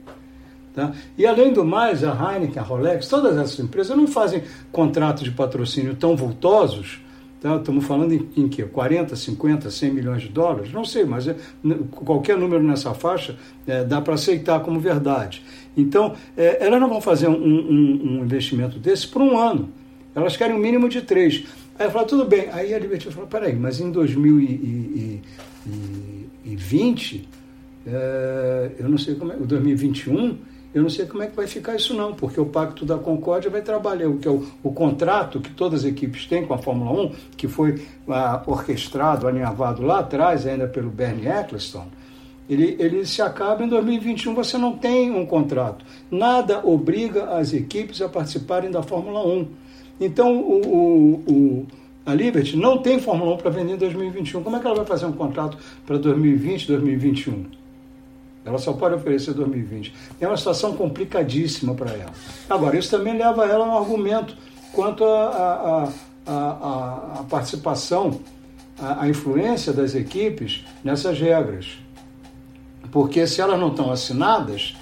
Tá? E além do mais, a Heineken, a Rolex, todas essas empresas não fazem contratos de patrocínio tão vultosos. Tá? Estamos falando em, em que? 40, 50, 100 milhões de dólares? Não sei, mas é, qualquer número nessa faixa é, dá para aceitar como verdade. Então, é, elas não vão fazer um, um, um investimento desse por um ano. Elas querem um mínimo de três. Aí eu falo, tudo bem. Aí a Liberty falou, peraí, mas em 2020, é, eu não sei como é, 2021, eu não sei como é que vai ficar isso não, porque o Pacto da Concórdia vai trabalhar, o que é o, o contrato que todas as equipes têm com a Fórmula 1, que foi ah, orquestrado, alinhavado lá atrás, ainda pelo Bernie Eccleston, ele, ele se acaba em 2021, você não tem um contrato. Nada obriga as equipes a participarem da Fórmula 1. Então, o, o, o a Liberty não tem Fórmula 1 para vender em 2021. Como é que ela vai fazer um contrato para 2020, 2021? Ela só pode oferecer 2020. É uma situação complicadíssima para ela. Agora, isso também leva ela a um argumento quanto à participação, a influência das equipes nessas regras. Porque se elas não estão assinadas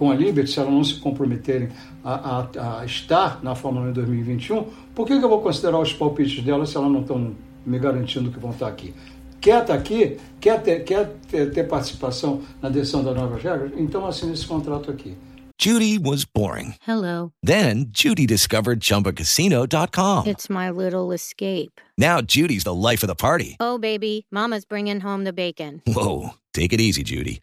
com a Liberty, se elas não se comprometerem a, a, a estar na Fórmula 1 em 2021, por que, que eu vou considerar os palpites delas se elas não estão me garantindo que vão estar aqui? Quer estar aqui? Quer ter, quer ter, ter participação na decisão das novas regras? Então assine esse contrato aqui. Judy was boring. Hello. Then Judy discovered ChumbaCasino.com. It's my little escape. Now Judy's the life of the party. Oh, baby, mama's bringing home the bacon. Whoa, take it easy, Judy.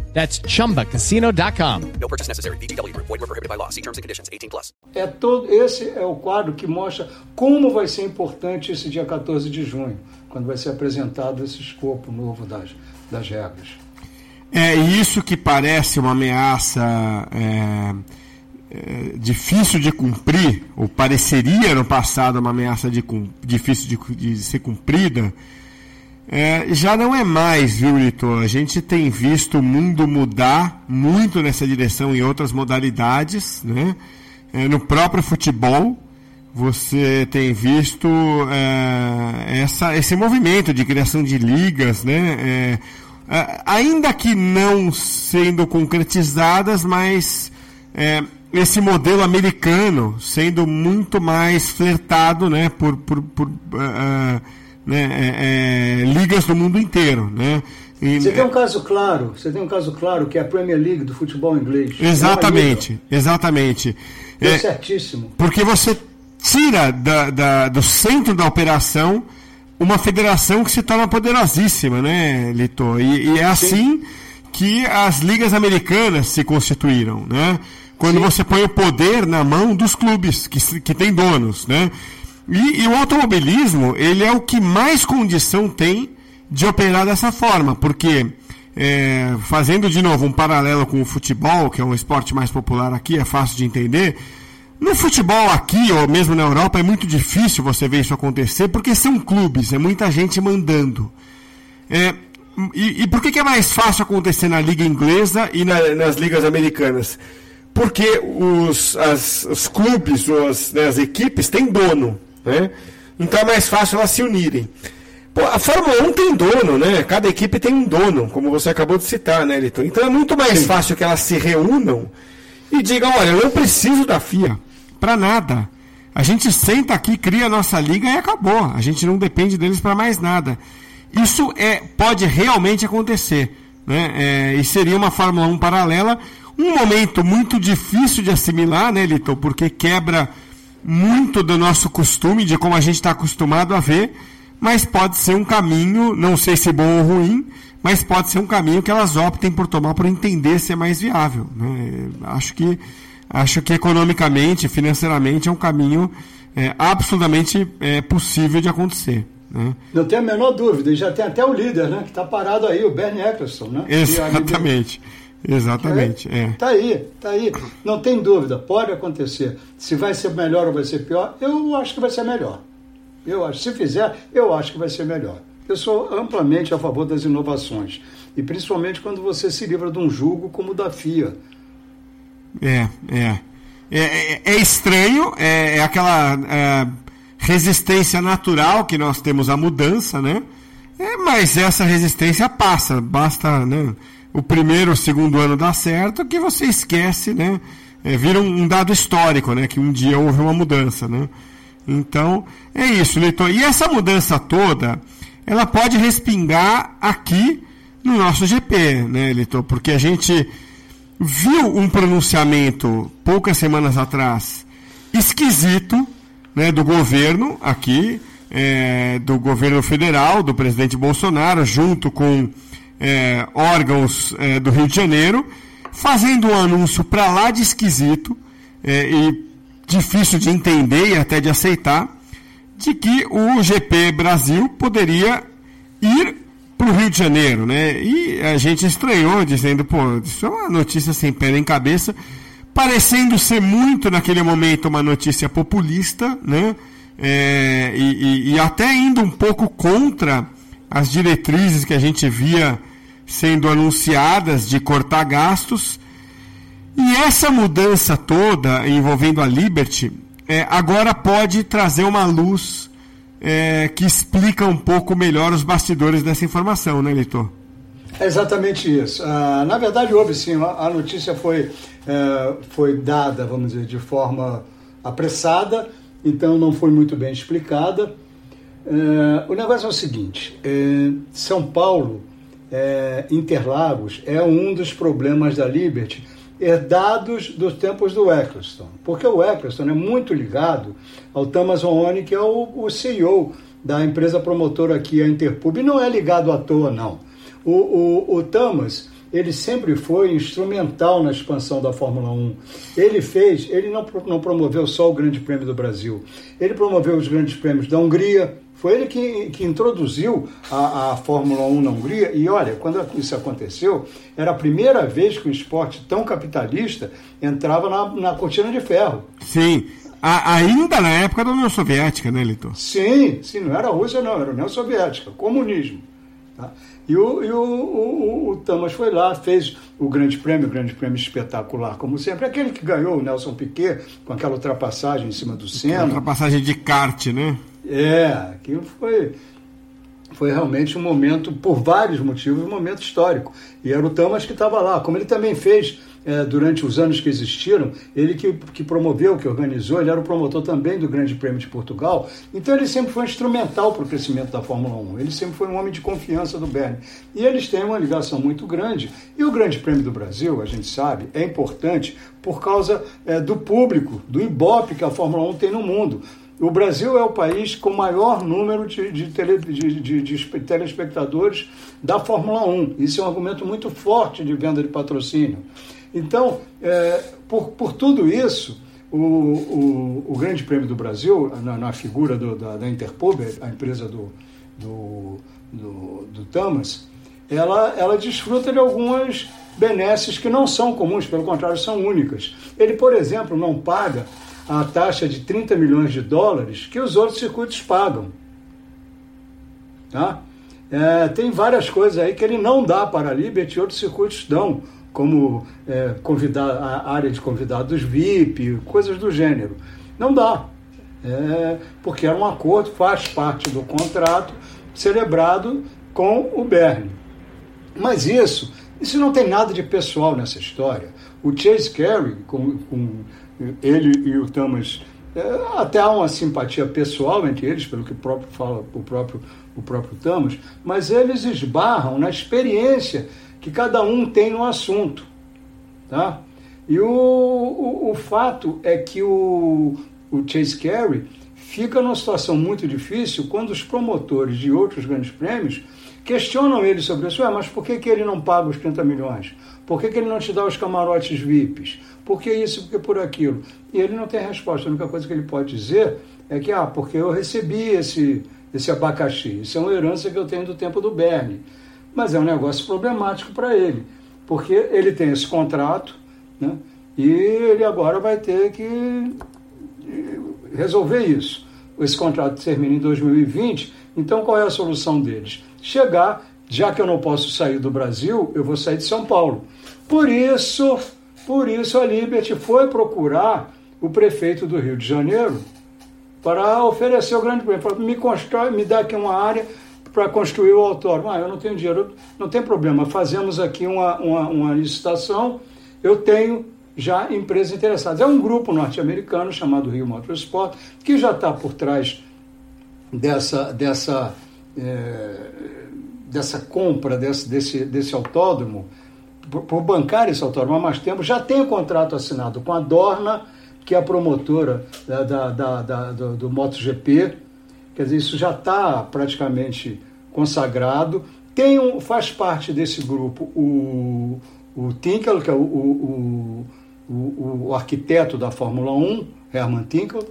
That's chumbacasino.com. No purchase necessary. VGW Group. Void were prohibited by law. See terms and conditions. 18 plus. É todo esse é o quadro que mostra como vai ser importante esse dia 14 de junho, quando vai ser apresentado esse escopo novo das, das regras. É isso que parece uma ameaça é, é, difícil de cumprir, ou pareceria no passado uma ameaça de, difícil de, de ser cumprida é, já não é mais, viu, Lito? A gente tem visto o mundo mudar muito nessa direção em outras modalidades, né? É, no próprio futebol, você tem visto é, essa, esse movimento de criação de ligas, né? É, é, ainda que não sendo concretizadas, mas é, esse modelo americano sendo muito mais flertado, né? Por, por, por uh, né, é, é, ligas do mundo inteiro, né? E, você tem um caso claro, você tem um caso claro que é a Premier League do futebol inglês. Exatamente, exatamente. É, certíssimo. Porque você tira da, da, do centro da operação uma federação que se torna poderosíssima, né, Lito? E, e é assim que as ligas americanas se constituíram, né? Quando Sim. você põe o poder na mão dos clubes que, que têm donos, né? E, e, o automobilismo, ele é o que mais condição tem de operar dessa forma, porque é, fazendo de novo um paralelo com o futebol, que é um esporte mais popular aqui, é fácil de entender. No futebol aqui, ou mesmo na Europa, é muito difícil você ver isso acontecer, porque são clubes, é muita gente mandando. É, e, e, por que, que, é mais fácil acontecer na liga inglesa e na, nas ligas americanas? Porque os, as, os clubes, os, né, as equipes têm dono. Né? Então é mais fácil elas se unirem. Pô, a Fórmula 1 tem dono, né? Cada equipe tem um dono, como você acabou de citar, né, Liton? Então é muito mais Sim. fácil que elas se reúnam e digam, olha, eu não preciso da FIA para nada. A gente senta aqui, cria a nossa liga e acabou. A gente não depende deles para mais nada. Isso é, pode realmente acontecer. Né? É, e seria uma Fórmula 1 paralela. Um momento muito difícil de assimilar, né, Liton? Porque quebra muito do nosso costume, de como a gente está acostumado a ver mas pode ser um caminho, não sei se bom ou ruim, mas pode ser um caminho que elas optem por tomar por entender se é mais viável. Né? Acho que acho que economicamente, financeiramente é um caminho é, absolutamente é, possível de acontecer. Né? Não tem a menor dúvida, e já tem até o líder, né? Que está parado aí, o Bernie Eccleston, né? Exatamente. Exatamente. É, é. Tá aí, tá aí. Não tem dúvida, pode acontecer. Se vai ser melhor ou vai ser pior, eu acho que vai ser melhor. Eu acho, se fizer, eu acho que vai ser melhor. Eu sou amplamente a favor das inovações. E principalmente quando você se livra de um julgo como o da FIA. É, é. É, é, é estranho, é, é aquela é, resistência natural que nós temos à mudança, né? É, mas essa resistência passa, basta né, o primeiro, o segundo ano dar certo, que você esquece, né? É, vira um, um dado histórico, né? Que um dia houve uma mudança, né? Então, é isso, Leitor. E essa mudança toda, ela pode respingar aqui no nosso GP, né, Leitor? Porque a gente viu um pronunciamento poucas semanas atrás esquisito né, do governo aqui, é, do governo federal, do presidente Bolsonaro, junto com é, órgãos é, do Rio de Janeiro, fazendo um anúncio para lá de esquisito é, e difícil de entender e até de aceitar, de que o GP Brasil poderia ir para o Rio de Janeiro, né? E a gente estranhou, dizendo, pô, isso é uma notícia sem pé nem cabeça, parecendo ser muito naquele momento uma notícia populista, né? É, e, e, e até indo um pouco contra as diretrizes que a gente via sendo anunciadas de cortar gastos e essa mudança toda envolvendo a Liberty é, agora pode trazer uma luz é, que explica um pouco melhor os bastidores dessa informação, né, Litor? É exatamente isso. Ah, na verdade, houve sim, a notícia foi, é, foi dada, vamos dizer, de forma apressada, então não foi muito bem explicada. É, o negócio é o seguinte: é, São Paulo, é, Interlagos, é um dos problemas da Liberty herdados dos tempos do Eccleston. Porque o Eccleston é muito ligado ao Thomas O'Hone, que é o, o, CEO da empresa promotora aqui, a Interpub, e não é ligado à toa, não. O, o, o Thomas, ele sempre foi instrumental na expansão da Fórmula 1. Ele fez, ele não, não promoveu só o Grande Prêmio do Brasil, ele promoveu os grandes prêmios da Hungria, foi ele que, que introduziu a, a, Fórmula 1 na Hungria. E olha, quando isso aconteceu, era a primeira vez que um esporte tão capitalista entrava na, na cortina de ferro. Sim. A, ainda na época da União Soviética, né, Litor? Sim, sim, não era a Rússia, não, era a União Soviética, comunismo. Tá? E, o, e o, o, o, Thomas foi lá, fez o Grande Prêmio, o Grande Prêmio espetacular, como sempre. Aquele que ganhou o Nelson Piquet, com aquela ultrapassagem em cima do Senna. Ultrapassagem de kart, né? É, aquilo foi, foi realmente um momento, por vários motivos, um momento histórico. E era o Thomas que estava lá, como ele também fez é, durante os anos que existiram, ele que, que promoveu, que organizou, ele era o promotor também do Grande Prêmio de Portugal, então ele sempre foi instrumental para o crescimento da Fórmula 1, ele sempre foi um homem de confiança do Bernie. E eles têm uma ligação muito grande, e o Grande Prêmio do Brasil, a gente sabe, é importante por causa é, do público, do ibope que a Fórmula 1 tem no mundo. O Brasil é o país com maior número de, de, tele, de, de, telespectadores da Fórmula 1. Isso é um argumento muito forte de venda de patrocínio. Então, é, por, por tudo isso, o, o, o, Grande Prêmio do Brasil, na, na figura do, da, da Interpub, a empresa do, do, do, do Tamas, ela, ela desfruta de algumas benesses que não são comuns, pelo contrário, são únicas. Ele, por exemplo, não paga a taxa de 30 milhões de dólares que os outros circuitos pagam. Tá? É, tem várias coisas aí que ele não dá para a Liberty e outros circuitos dão, como é, convidar, a área de convidados VIP, coisas do gênero. Não dá, é, porque era um acordo, faz parte do contrato celebrado com o Bernie. Mas isso, isso não tem nada de pessoal nessa história. O Chase Carey, com, com ele e o Thomas, é, até há uma simpatia pessoal entre eles, pelo que próprio fala o próprio, o próprio Thomas, mas eles esbarram na experiência que cada um tem no assunto. Tá? E o, o, o fato é que o, o Chase Carey fica numa situação muito difícil quando os promotores de outros grandes prêmios questionam ele sobre isso. Mas por que, que ele não paga os 30 milhões? Por que, que ele não te dá os camarotes VIPs? Por que isso, por que por aquilo? E ele não tem resposta. A única coisa que ele pode dizer é que, ah, porque eu recebi esse, esse abacaxi. Isso é uma herança que eu tenho do tempo do Bernie. Mas é um negócio problemático para ele, porque ele tem esse contrato, né? E ele agora vai ter que resolver isso. Esse contrato termina em 2020, então qual é a solução deles? Chegar, já que eu não posso sair do Brasil, eu vou sair de São Paulo. Por isso, por isso a Liberty foi procurar o prefeito do Rio de Janeiro para oferecer o grande prêmio. Me constrói, me dá aqui uma área para construir o autódromo. Ah, eu não tenho dinheiro, não tem problema. Fazemos aqui uma, uma, uma licitação. Eu tenho já empresas interessadas. É um grupo norte-americano chamado Rio Motorsport que já está por trás dessa dessa é, dessa compra desse, desse, desse autódromo por, por bancar esse autódromo há mais tempo, já tem o um contrato assinado com a Dorna, que é a promotora da, da, da, da do, do MotoGP. Quer dizer, isso já está praticamente consagrado. Tem um, faz parte desse grupo o, o Tinkel, que é o, o, o, o arquiteto da Fórmula 1, Herman Tinkel,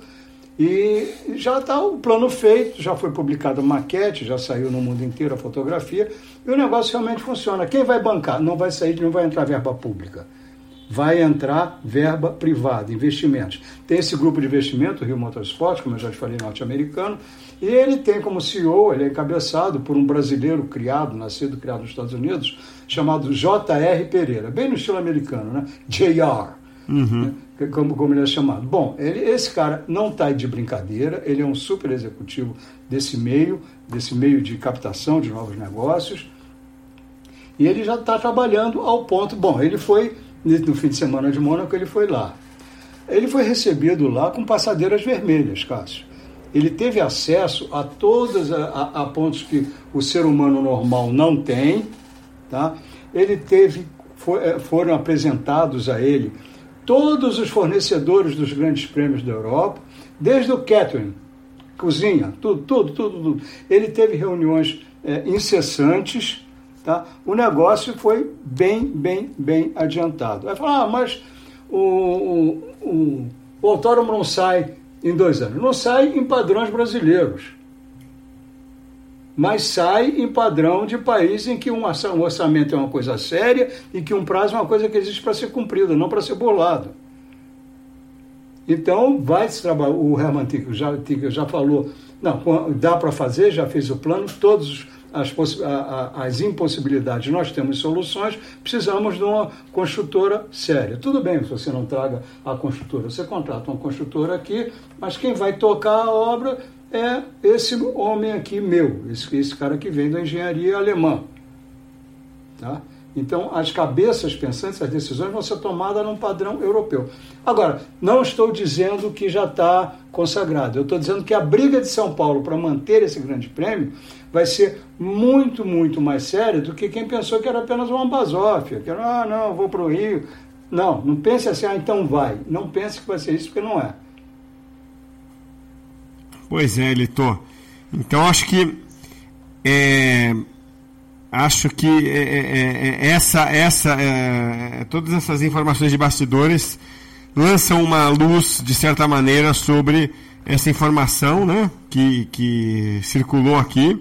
e já está o plano feito, já foi publicada a maquete, já saiu no mundo inteiro a fotografia, e o negócio realmente funciona. Quem vai bancar? Não vai sair, não vai entrar verba pública. Vai entrar verba privada, investimentos. Tem esse grupo de investimento, o Rio Motorsport, como eu já te falei, norte-americano, e ele tem como CEO, ele é encabeçado por um brasileiro criado, nascido, criado nos Estados Unidos, chamado J.R. Pereira, bem no estilo americano, né? J.R. Uhum. Né? Como, como ele é chamado. Bom, ele, esse cara não está de brincadeira, ele é um super executivo desse meio, desse meio de captação de novos negócios, e ele já está trabalhando ao ponto. Bom, ele foi, no fim de semana de Mônaco, ele foi lá. Ele foi recebido lá com passadeiras vermelhas, Cássio. Ele teve acesso a todas a, a, a pontos que o ser humano normal não tem, tá? Ele teve, foi, eh, foram apresentados a ele todos os fornecedores dos grandes prêmios da Europa, desde o catering, cozinha, tudo, tudo, tudo, tudo. Ele teve reuniões é, incessantes, tá? O negócio foi bem, bem, bem adiantado. Aí fala, ah, mas o, o, o, o não sai em dois anos. Não sai em padrões brasileiros mas sai em padrão de país em que um orçamento é uma coisa séria e que um prazo é uma coisa que existe para ser cumprida, não para ser bolado. Então, vai se trabalhar. O Herman Tinker já, já falou, não, dá para fazer, já fez o plano, todas as, as impossibilidades nós temos soluções, precisamos de uma construtora séria. Tudo bem se você não traga a construtora, você contrata uma construtora aqui, mas quem vai tocar a obra é esse homem aqui meu, esse, esse cara que vem da engenharia alemã. Tá? Então, as cabeças pensantes, as decisões vão ser tomadas num padrão europeu. Agora, não estou dizendo que já está consagrado. Eu estou dizendo que a briga de São Paulo para manter esse grande prêmio vai ser muito, muito mais séria do que quem pensou que era apenas uma basófia, que era, ah, não, vou para o Rio. Não, não pense assim, ah, então vai. Não pense que vai ser isso, porque não é. Pois é, Litor. Então, acho que é, acho que é, é, é essa, essa, é, todas essas informações de bastidores lançam uma luz, de certa maneira, sobre essa informação né, que, que circulou aqui.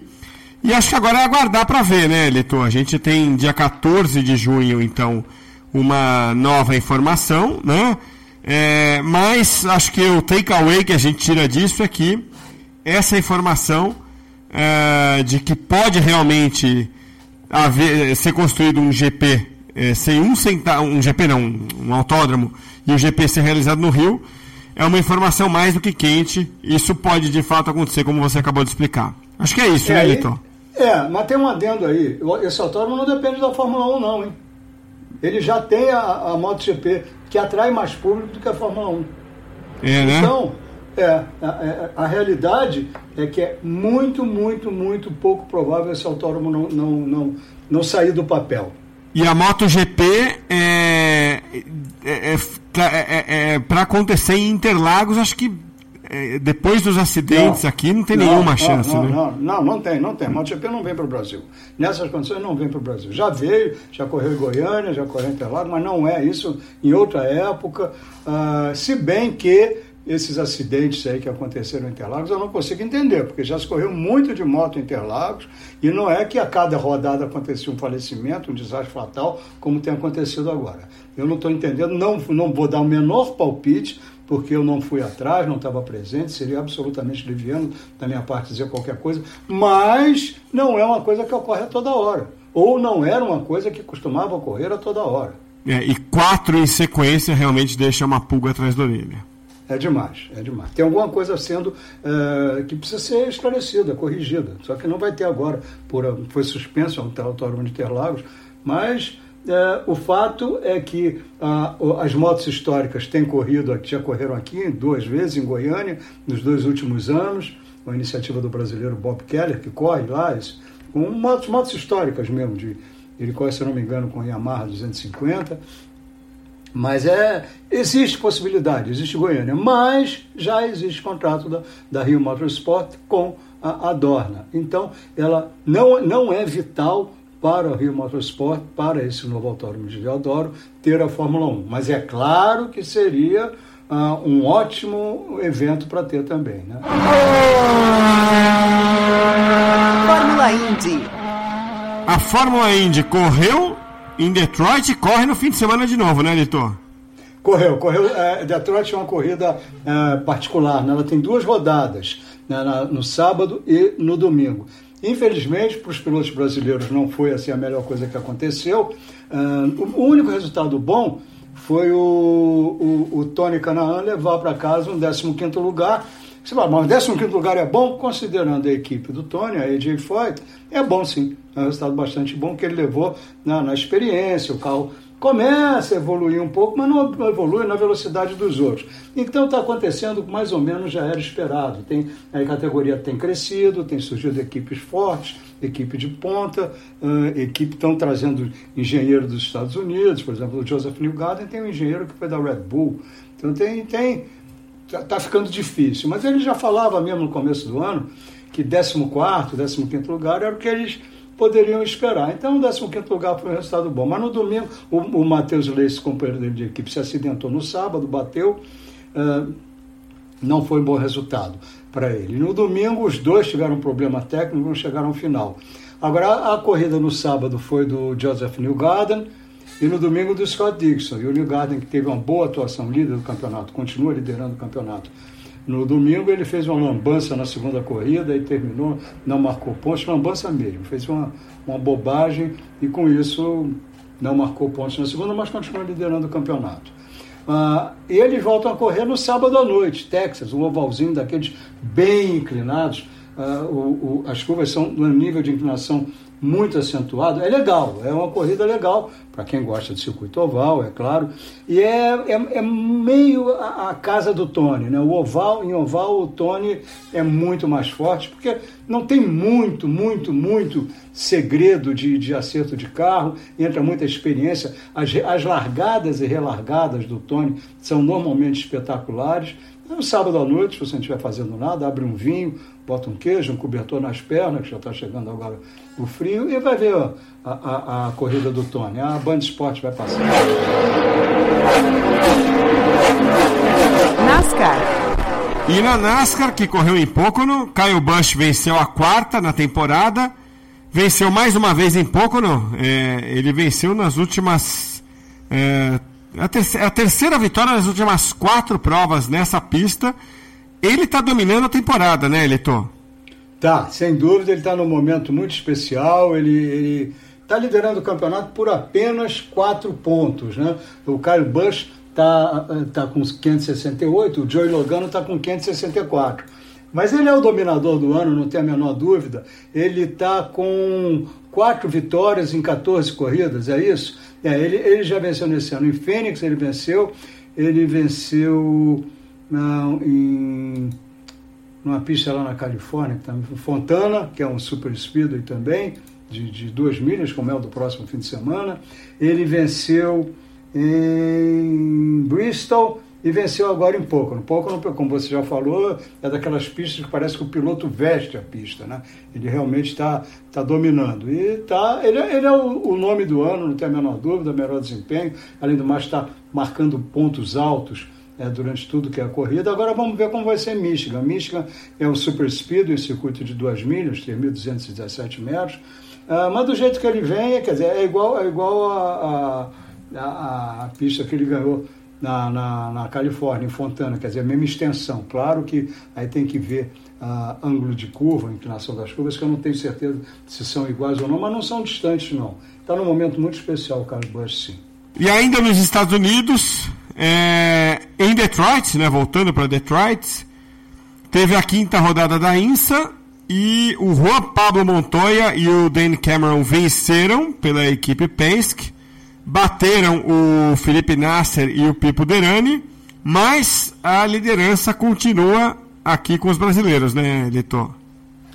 E acho que agora é aguardar para ver, né, Litor? A gente tem dia 14 de junho, então, uma nova informação, né? É, mas acho que o takeaway que a gente tira disso é que essa informação é, de que pode realmente haver, ser construído um GP é, sem um centavo, um GP não, um autódromo, e o GP ser realizado no Rio, é uma informação mais do que quente. Isso pode de fato acontecer, como você acabou de explicar. Acho que é isso, é, né, Liton? É, mas tem um adendo aí. Esse autódromo não depende da Fórmula 1, não, hein? Ele já tem a, a MotoGP, que atrai mais público do que a Fórmula 1. É, né? Então, é, a, a, realidade é que é muito, muito, muito pouco provável esse autódromo não, não, não, não sair do papel. E a MotoGP é, é, é, é para acontecer em Interlagos, acho que depois dos acidentes não, aqui não tem não, nenhuma não, chance, não, né? Não, não, não tem, não tem. A MotoGP não vem para o Brasil. Nessas condições não vem para o Brasil. Já veio, já correu em Goiânia, já correu em Interlagos, mas não é isso em outra época. Uh, se bem que esses acidentes aí que aconteceram em Interlagos, eu não consigo entender, porque já se correu muito de moto em Interlagos e não é que a cada rodada acontecia um falecimento, um desastre fatal, como tem acontecido agora. Eu não estou entendendo, não, não vou dar o menor palpite, porque eu não fui atrás, não estava presente, seria absolutamente liviano da minha parte dizer qualquer coisa, mas não é uma coisa que ocorre a toda hora. Ou não era uma coisa que costumava ocorrer a toda hora. É, e quatro em sequência realmente deixa uma pulga atrás da orelha. É demais, é demais. Tem alguma coisa sendo é, que precisa ser esclarecida, corrigida. Só que não vai ter agora, por, foi suspenso o Autódromo de Interlagos, mas é, o fato é que a, as motos históricas têm corrido já correram aqui duas vezes em Goiânia, nos dois últimos anos, com a iniciativa do brasileiro Bob Keller, que corre lá, isso, com motos, motos históricas mesmo, de, ele corre, se não me engano, com Yamaha 250, mas é, existe possibilidade, existe Goiânia, mas já existe contrato da, da Rio Motorsport com a, a Dorna. Então, ela não, não é vital para o Rio Motorsport, para esse novo autódromo de Deodoro, ter a Fórmula 1. Mas é claro que seria uh, um ótimo evento para ter também. Né? Fórmula Indy. A Fórmula Indy correu em Detroit corre no fim de semana de novo, né, Litor? Correu, correu. É, Detroit é uma corrida é, particular, né? ela tem duas rodadas, né, na, no sábado e no domingo. Infelizmente, para os pilotos brasileiros não foi assim a melhor coisa que aconteceu. Uh, o único resultado bom foi o, o, o Tony Canaan levar para casa um 15º lugar. Você fala, mas o 15º lugar é bom? Considerando a equipe do Tony, a AJ Foyt, é bom sim. É um resultado bastante bom que ele levou na, na experiência, o carro começa a evoluir um pouco, mas não evolui na velocidade dos outros. Então está acontecendo mais ou menos já era esperado. Tem, a categoria tem crescido, tem surgido equipes fortes, equipe de ponta, uh, equipe estão trazendo engenheiro dos Estados Unidos, por exemplo, o Joseph Newgarden tem um engenheiro que foi da Red Bull. Então tem, tem está tá ficando difícil. Mas ele já falava mesmo no começo do ano que 14 15 lugar era o que eles poderiam esperar. Então, o 15 lugar foi um resultado bom. Mas no domingo, o, o Matheus Leite, companheiro dele de equipe, se acidentou no sábado, bateu. Uh, não foi um bom resultado para ele. No domingo, os dois tiveram um problema técnico, não chegaram ao final. Agora, a corrida no sábado foi do Joseph Newgarden e no domingo do Scott Dixon. E o Newgarden, que teve uma boa atuação líder do campeonato, continua liderando o campeonato no domingo ele fez uma lambança na segunda corrida e terminou, não marcou pontos, lambança mesmo, fez uma, uma bobagem e com isso não marcou pontos na segunda, mas continua liderando o campeonato. Ah, e eles voltam a correr no sábado à noite, Texas, um ovalzinho daqueles bem inclinados. Ah, o, o, as curvas são no nível de inclinação muito acentuado. É legal, é uma corrida legal para quem gosta de circuito oval, é claro. E é, é, é meio a, a, casa do Tony, né? O oval, em oval, o Tony é muito mais forte, porque não tem muito, muito, muito segredo de, de acerto de carro, entra muita experiência. As, as largadas e relargadas do Tony são normalmente espetaculares. No sábado à noite, se você não estiver fazendo nada, abre um vinho, bota um queijo, um cobertor nas pernas, que já está chegando agora o frio, e vai ver ó, a, a, a, corrida do Tony. A Band Esporte vai passar. NASCAR. E na NASCAR, que correu em Pocono, Kyle Busch venceu a quarta na temporada, venceu mais uma vez em Pocono, é, ele venceu nas últimas é, a, terceira, a terceira vitória nas últimas quatro provas nessa pista. Ele está dominando a temporada, né, Elito? Tá, sem dúvida, ele está num momento muito especial. Ele está liderando o campeonato por apenas quatro pontos, né? O Kyle Busch está tá com 568, o Joey Logano está com 564. Mas ele é o dominador do ano, não tem a menor dúvida. Ele está com quatro vitórias em 14 corridas, é isso? É, ele, ele já venceu nesse ano. Em Fênix ele venceu, ele venceu não, em numa pista lá na Califórnia, tá, Fontana, que é um super speedway também, de, de duas milhas, como é o do próximo fim de semana. Ele venceu em Bristol e venceu agora em Pocono. Pocono, como você já falou, é daquelas pistas que parece que o piloto veste a pista, né? Ele realmente está tá dominando. E tá, ele, é, ele é o, o, nome do ano, não tem a menor dúvida, melhor desempenho. Além do mais, está marcando pontos altos é, durante tudo que é a corrida. Agora vamos ver como vai ser Michigan. Michigan é um super speed, um circuito de 2 milhas, 3.217 metros. Ah, mas do jeito que ele vem, quer dizer, é igual, é igual a, a, a, a pista que ele ganhou na, na, na, Califórnia, em Fontana, quer dizer, a mesma extensão. Claro que aí tem que ver uh, ângulo de curva, inclinação das curvas, que eu não tenho certeza se são iguais ou não, mas não são distantes, não. Está num momento muito especial o Carlos Busch, sim. E ainda nos Estados Unidos, é, em Detroit, né, voltando para Detroit, teve a quinta rodada da INSA e o Juan Pablo Montoya e o Dan Cameron venceram pela equipe Penske bateram o Felipe Nasser e o Pipo Derani, mas a liderança continua aqui com os brasileiros, né, Litor?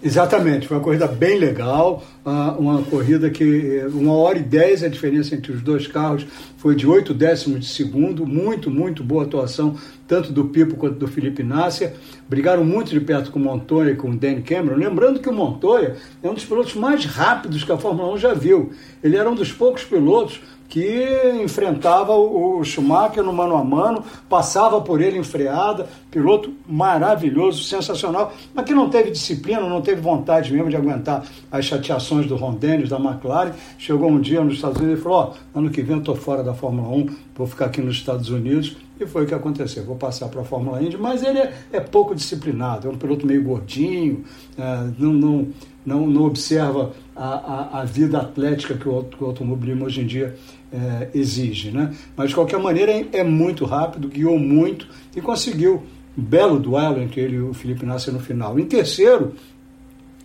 Exatamente, foi uma corrida bem legal, ah, uma corrida que uma hora e dez a diferença entre os dois carros foi de oito décimos de segundo, muito, muito boa atuação, tanto do Pipo quanto do Felipe Nasser, brigaram muito de perto com o Montoya e com o Dan Cameron, lembrando que o Montoya é um dos pilotos mais rápidos que a Fórmula 1 já viu, ele era um dos poucos pilotos que enfrentava o, Schumacher no mano a mano, passava por ele em freada, piloto maravilhoso, sensacional, mas que não teve disciplina, não teve vontade mesmo de aguentar as chateações do Ron Dennis, da McLaren. Chegou um dia nos Estados Unidos e falou: oh, ano que vem eu estou fora da Fórmula 1, vou ficar aqui nos Estados Unidos. E foi o que aconteceu. Vou passar para a Fórmula Indy, mas ele é, é, pouco disciplinado, é um piloto meio gordinho, é, não, não, não, não observa a, a, a, vida atlética que o, que o automobilismo hoje em dia é, exige. Né? Mas, de qualquer maneira, é, é muito rápido, guiou muito e conseguiu um belo duelo entre ele e o Felipe Nasser no final. Em terceiro,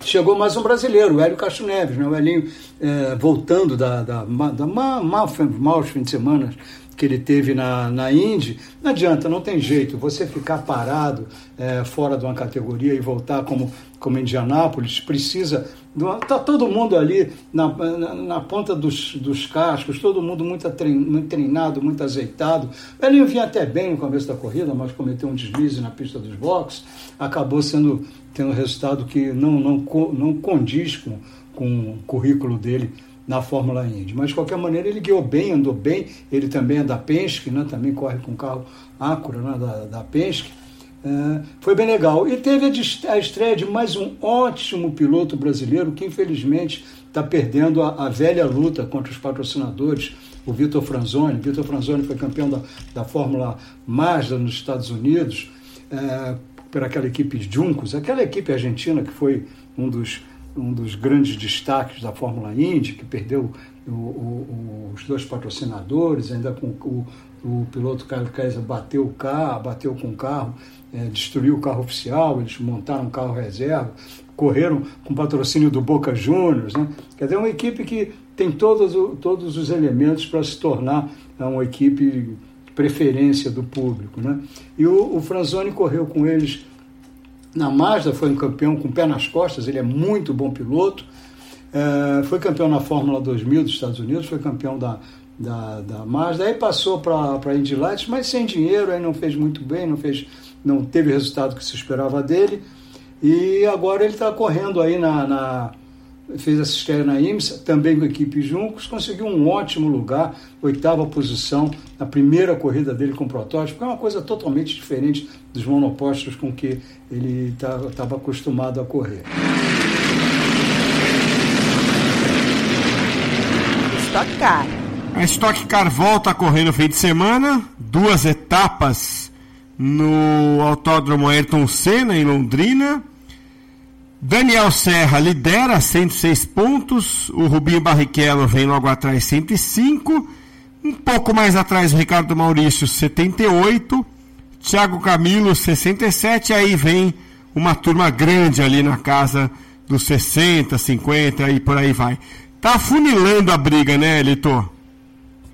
chegou mais um brasileiro, o Hélio Castro Neves, né? o Helinho é, voltando da, da, da, mal, mal, fim de semana que ele teve na, na Indy, não adianta, não tem jeito. Você ficar parado é, fora de uma categoria e voltar como, como Indianápolis, precisa. Está todo mundo ali na, na, na, ponta dos, dos cascos, todo mundo muito, muito treinado, muito azeitado. Ele vinha até bem no começo da corrida, mas cometeu um deslize na pista dos boxes, acabou sendo tendo um resultado que não, não, não condiz com, com o currículo dele na Fórmula Indy. Mas, de qualquer maneira, ele guiou bem, andou bem. Ele também é da Penske, né? também corre com o carro Acura né? da, da Penske. É, foi bem legal. E teve a, estreia de mais um ótimo piloto brasileiro que, infelizmente, está perdendo a, a, velha luta contra os patrocinadores, o Vitor Franzoni. Vitor Franzoni foi campeão da, da Fórmula Mazda nos Estados Unidos, é, por aquela equipe Juncos, aquela equipe argentina que foi um dos um dos grandes destaques da Fórmula Indy, que perdeu o, o, os dois patrocinadores, ainda com o, o piloto Carlos Kaiser bateu o carro, bateu com o carro, é, destruiu o carro oficial, eles montaram um carro reserva, correram com patrocínio do Boca Juniors, né? Quer dizer, é uma equipe que tem todos, todos os elementos para se tornar é, uma equipe preferência do público, né? E o, o Franzoni correu com eles na Mazda, foi um campeão com o pé nas costas, ele é muito bom piloto, é, foi campeão na Fórmula 2000 dos Estados Unidos, foi campeão da, da, da Mazda, aí passou para a Indy Lights, mas sem dinheiro, aí não fez muito bem, não, fez, não teve o resultado que se esperava dele, e agora ele está correndo aí na, na fez essa estreia na IMSA, também com a equipe Juncos, conseguiu um ótimo lugar, oitava posição na primeira corrida dele com protótipo, que é uma coisa totalmente diferente dos monopostos com que ele estava tá, acostumado a correr. Stock Car. A Stock Car volta a correr no fim de semana, duas etapas no Autódromo Ayrton Senna, em Londrina. Daniel Serra lidera 106 pontos, o Rubinho Barrichello vem logo atrás 105, um pouco mais atrás o Ricardo Maurício 78, Thiago Camilo 67, aí vem uma turma grande ali na casa dos 60, 50 e por aí vai. Tá funilando a briga, né, Litor?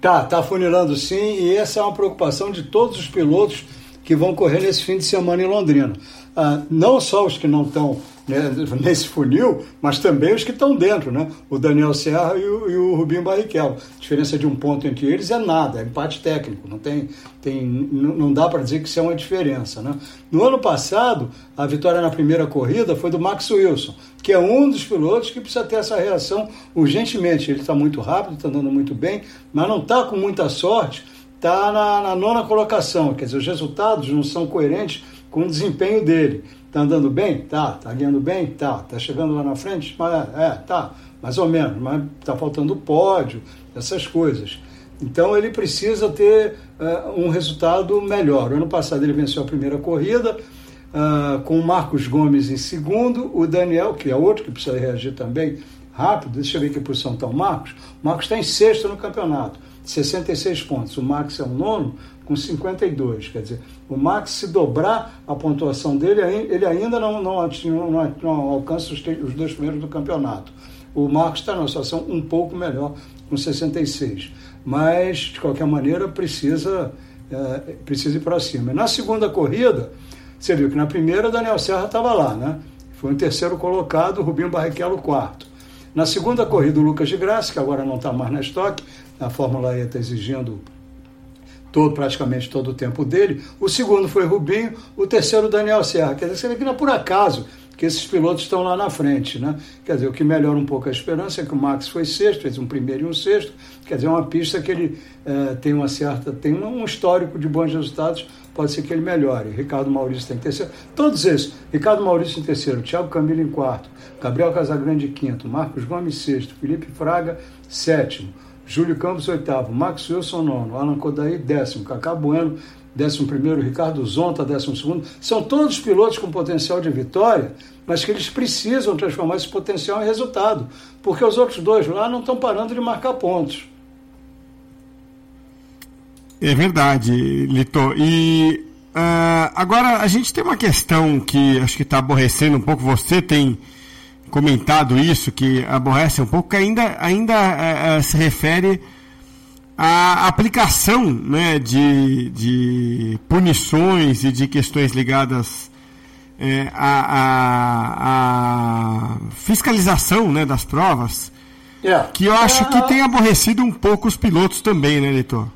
Tá, tá funilando sim, e essa é uma preocupação de todos os pilotos que vão correr nesse fim de semana em Londrina. Ah, não só os que não estão né, nesse funil, mas também os que estão dentro, né? O Daniel Serra e o, e o Rubinho Barrichello. A diferença de um ponto entre eles é nada, é empate técnico, não tem, tem não dá para dizer que isso é uma diferença, né? No ano passado, a vitória na primeira corrida foi do Max Wilson, que é um dos pilotos que precisa ter essa reação urgentemente. Ele está muito rápido, está andando muito bem, mas não está com muita sorte, está na, na nona colocação, quer dizer, os resultados não são coerentes com o desempenho dele. Tá andando bem? Tá. Tá ganhando bem? Tá. Tá chegando lá na frente? Mas, é, tá. Mais ou menos. Mas tá faltando pódio, essas coisas. Então ele precisa ter uh, um resultado melhor. O ano passado ele venceu a primeira corrida, uh, com o Marcos Gomes em segundo, o Daniel, que é outro que precisa reagir também rápido, deixa eu ver que posição está o Marcos. O Marcos está em sexto no campeonato, 66 pontos. O Max é o nono, com 52. Quer dizer, o Max, se dobrar a pontuação dele, ele ainda não, não, não, não alcança os, os, dois primeiros do campeonato. O Marcos está numa situação um pouco melhor, com 66. Mas, de qualquer maneira, precisa, é, precisa ir para cima. Na segunda corrida, você viu que na primeira, Daniel Serra estava lá, né? Foi o terceiro colocado, Rubinho Barrichello, quarto. Na segunda corrida, o Lucas de Graça, que agora não está mais na estoque, a Fórmula E está exigindo todo, praticamente todo o tempo dele. O segundo foi Rubinho, o terceiro Daniel Serra. Quer dizer, que não é por acaso que esses pilotos estão lá na frente, né? Quer dizer, o que melhora um pouco a esperança é que o Max foi sexto, fez um primeiro e um sexto. Quer dizer, é uma pista que ele é, tem uma certa, tem um histórico de bons resultados, pode ser que ele melhore. Ricardo Maurício tem terceiro. Todos esses, Ricardo Maurício em terceiro, Thiago Camilo em quarto, Gabriel Casagrande em quinto, Marcos Gomes sexto, Felipe Fraga sétimo. Júlio Campos, oitavo. Max Wilson, nono. Alan Kodaí, décimo. Cacá Bueno, décimo primeiro. Ricardo Zonta, décimo segundo. São todos pilotos com potencial de vitória, mas que eles precisam transformar esse potencial em resultado, porque os outros dois lá não estão parando de marcar pontos. É verdade, Lito. E uh, agora a gente tem uma questão que acho que está aborrecendo um pouco. Você tem comentado isso, que aborrece um pouco, que ainda, ainda é, é, se refere à aplicação né, de, de punições e de questões ligadas é, à, à, à, fiscalização né, das provas, yeah. que eu acho que tem aborrecido um pouco os pilotos também, né, Leitor?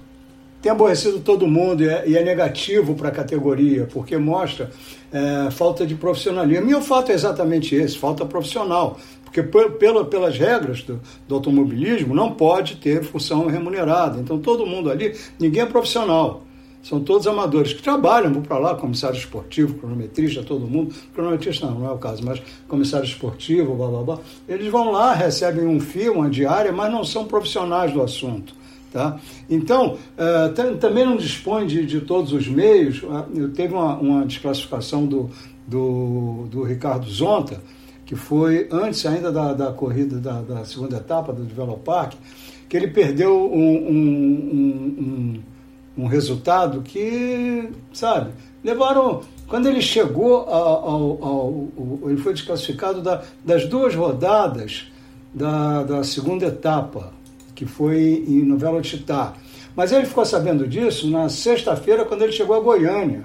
Tem aborrecido todo mundo e é, é negativo para a categoria, porque mostra é, falta de profissionalismo. E o fato é exatamente esse, falta profissional. Porque pela, pelas regras do, do, automobilismo não pode ter função remunerada. Então todo mundo ali, ninguém é profissional. São todos amadores que trabalham, vão para lá, comissário esportivo, cronometrista, todo mundo. Cronometrista não, não é o caso, mas comissário esportivo, blá blá blá. Eles vão lá, recebem um fio, uma diária, mas não são profissionais do assunto. Tá? Então, uh, também não dispõe de, de todos os meios. Uh, teve uma, uma desclassificação do, do, do, Ricardo Zonta, que foi antes ainda da, da corrida da, da segunda etapa do Develop Park, que ele perdeu um, um, um, um resultado que, sabe, levaram. Quando ele chegou ao. ao, ao, ao ele foi desclassificado da, das duas rodadas da, da segunda etapa, que foi em Novela Titá. Mas ele ficou sabendo disso na sexta-feira, quando ele chegou a Goiânia.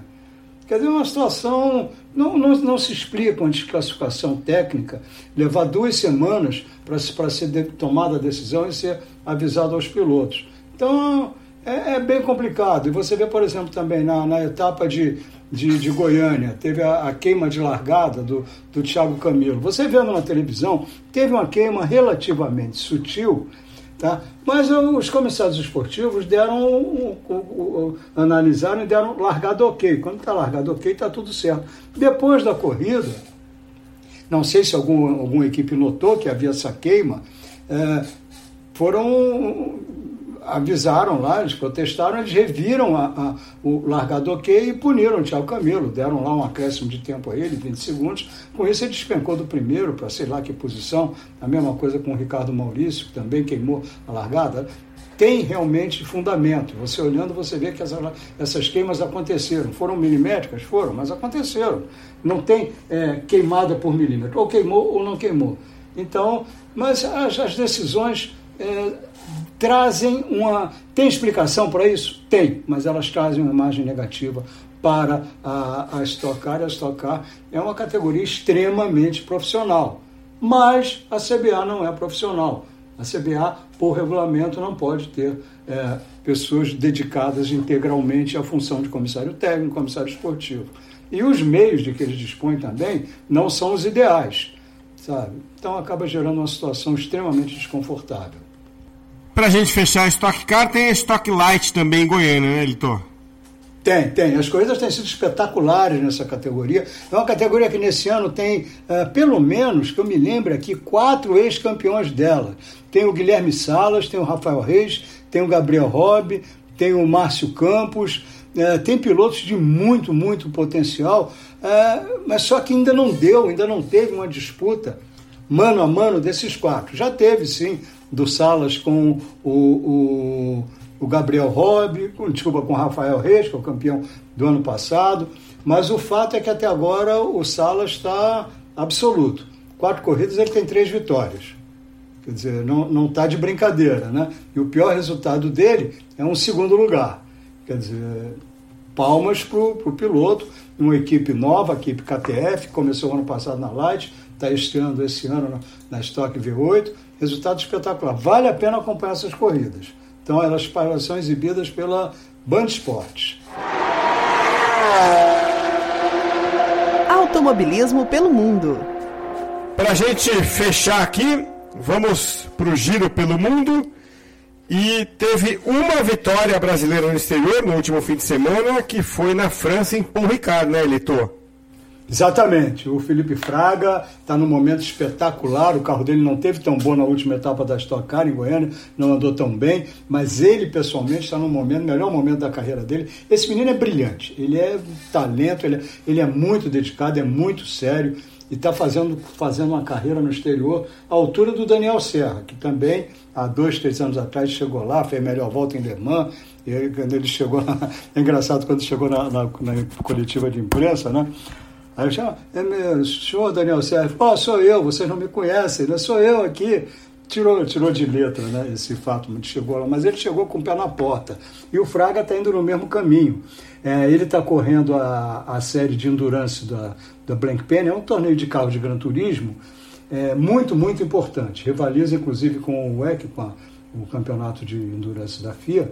Quer dizer, uma situação. Não, não, não se explica uma desclassificação técnica levar duas semanas para ser de, tomada a decisão e ser avisado aos pilotos. Então, é, é, bem complicado. E você vê, por exemplo, também na, na etapa de, de, de, Goiânia, teve a, a, queima de largada do, do Thiago Camilo. Você vendo na televisão, teve uma queima relativamente sutil, Tá? Mas os comissários esportivos deram, um, um, um, analisaram e deram largado ok. Quando está largado ok, está tudo certo. Depois da corrida, não sei se algum, alguma equipe notou que havia essa queima, é, foram avisaram lá, eles protestaram, eles reviram a, a, o largado ok e puniram o Thiago Camilo, deram lá um acréscimo de tempo a ele, 20 segundos. Com isso, ele despencou do primeiro para sei lá que posição. A mesma coisa com o Ricardo Maurício, que também queimou a largada. Tem realmente fundamento. Você olhando, você vê que essas, essas queimas aconteceram. Foram milimétricas? Foram, mas aconteceram. Não tem é, queimada por milímetro. Ou queimou ou não queimou. Então, mas as, as decisões. É, trazem uma. Tem explicação para isso? Tem, mas elas trazem uma imagem negativa para a, a Stock Car. A Stock Car é uma categoria extremamente profissional, mas a CBA não é profissional. A CBA, por regulamento, não pode ter é, pessoas dedicadas integralmente à função de comissário técnico, comissário esportivo. E os meios de que eles dispõem também não são os ideais, sabe? Então acaba gerando uma situação extremamente desconfortável. Pra gente fechar a Stock Car, tem a Stock Light também em Goiânia, né, Litor? Tem, tem. As corridas têm sido espetaculares nessa categoria. É uma categoria que nesse ano tem, uh, pelo menos, que eu me lembre aqui, quatro ex-campeões dela. Tem o Guilherme Salas, tem o Rafael Reis, tem o Gabriel Robb, tem o Márcio Campos, uh, tem pilotos de muito, muito potencial, uh, mas só que ainda não deu, ainda não teve uma disputa mano a mano desses quatro. Já teve, sim, do Salas com o, o, o Gabriel Robb, com, desculpa, com o Rafael Reis, que é o campeão do ano passado. Mas o fato é que até agora o Salas está absoluto. Quatro corridas, ele tem três vitórias. Quer dizer, não está de brincadeira, né? E o pior resultado dele é um segundo lugar. Quer dizer, palmas para o piloto, uma equipe nova, a equipe KTF, começou ano passado na Light, está estreando esse ano na, na Stock V8, resultado espetacular. Vale a pena acompanhar essas corridas. Então, elas, são exibidas pela Band Esportes. Automobilismo pelo mundo. Para a gente fechar aqui, vamos para o giro pelo mundo. E teve uma vitória brasileira no exterior no último fim de semana, que foi na França, em Paul Ricard, né, Elitor? Exatamente. O Felipe Fraga está num momento espetacular. O carro dele não teve tão bom na última etapa da Stock Car em Goiânia, não andou tão bem, mas ele pessoalmente está no momento, melhor momento da carreira dele. Esse menino é brilhante, ele é talento, ele é, ele é muito dedicado, é muito sério e está fazendo, fazendo uma carreira no exterior à altura do Daniel Serra, que também há dois, três anos atrás chegou lá, fez a melhor volta em Le Mans. E aí, quando ele chegou, é engraçado quando chegou na, na, na coletiva de imprensa, né? Aí eu chamo, é meu, senhor Daniel Sérgio, oh, sou eu, vocês não me conhecem, né? Sou eu aqui. Tirou, tirou de letra né, esse fato, chegou lá, mas ele chegou com o pé na porta. E o Fraga está indo no mesmo caminho. É, ele está correndo a, a série de endurance da, da Blank Pen, é um torneio de carro de Gran Turismo, é, muito, muito importante. Rivaliza inclusive com o WEC, com a, o campeonato de endurance da FIA.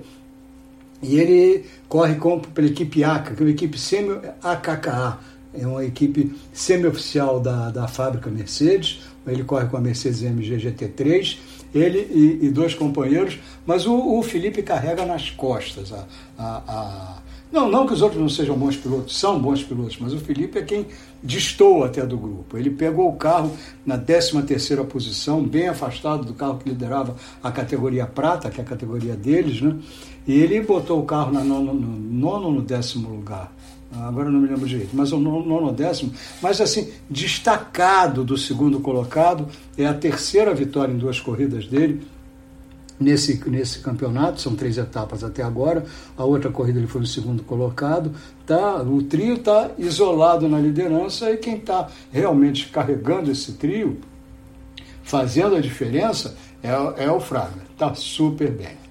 E ele corre com, pela equipe ACA, que é uma equipe semi-AKKA é uma equipe semi-oficial da, da fábrica Mercedes, ele corre com a Mercedes MG GT3, ele e, e dois companheiros, mas o, o, Felipe carrega nas costas a, a, a, Não, não que os outros não sejam bons pilotos, são bons pilotos, mas o Felipe é quem distou até do grupo. Ele pegou o carro na 13ª posição, bem afastado do carro que liderava a categoria prata, que é a categoria deles, né? E ele botou o carro na nono, no nono no décimo lugar agora não me lembro direito, mas o nono décimo, mas assim, destacado do segundo colocado, é a terceira vitória em duas corridas dele, nesse, nesse campeonato, são três etapas até agora. A outra corrida ele foi o segundo colocado. Tá, o trio está isolado na liderança e quem está realmente carregando esse trio, fazendo a diferença, é, é o Fraga. Está super bem.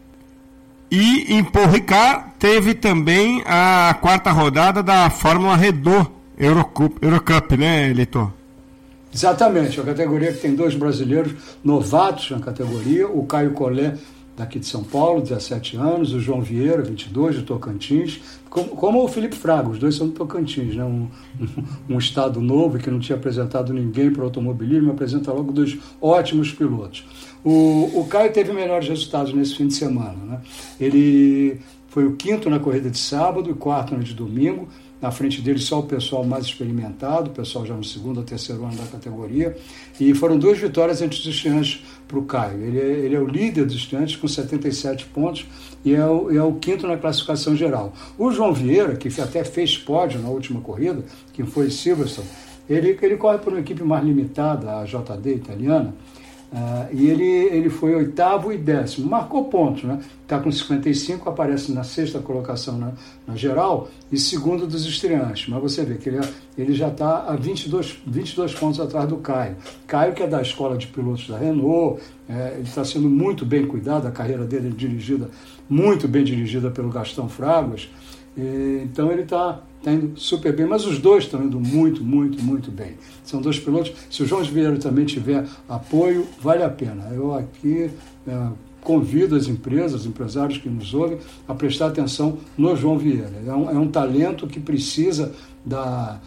E em Paul Ricard teve também a quarta rodada da Fórmula Renault Eurocup, Eurocup né, Litor? Exatamente, a categoria que tem dois brasileiros novatos na categoria, o Caio Collet, daqui de São Paulo, 17 anos, o João Vieira, 22, de Tocantins, como, como o Felipe Fraga, os dois são do Tocantins, né? um, um, um estado novo que não tinha apresentado ninguém para o automobilismo, apresenta logo dois ótimos pilotos. O, o Caio teve melhores resultados nesse fim de semana. Né? Ele foi o quinto na corrida de sábado e quarto na de domingo, na frente dele só o pessoal mais experimentado, o pessoal já no segundo ou terceiro ano da categoria. E foram duas vitórias entre os estudantes para o Caio. Ele é, ele é, o líder dos estudantes com 77 pontos e é o, é o, quinto na classificação geral. O João Vieira, que até fez pódio na última corrida, que foi Silverstone, ele, ele corre por uma equipe mais limitada, a JD italiana, Uh, e ele, ele foi oitavo e décimo, marcou pontos, né? Está com 55, aparece na sexta colocação na, na, geral e segundo dos estreantes. Mas você vê que ele, ele já está a 22, 22 pontos atrás do Caio. Caio, que é da escola de pilotos da Renault, é, ele está sendo muito bem cuidado, a carreira dele é dirigida, muito bem dirigida pelo Gastão Fragas. E, então ele está está indo super bem, mas os dois estão indo muito, muito, muito bem. São dois pilotos. Se o João Vieira também tiver apoio, vale a pena. Eu aqui é, convido as empresas, os empresários que nos ouvem, a prestar atenção no João Vieira. É um, é um talento que precisa da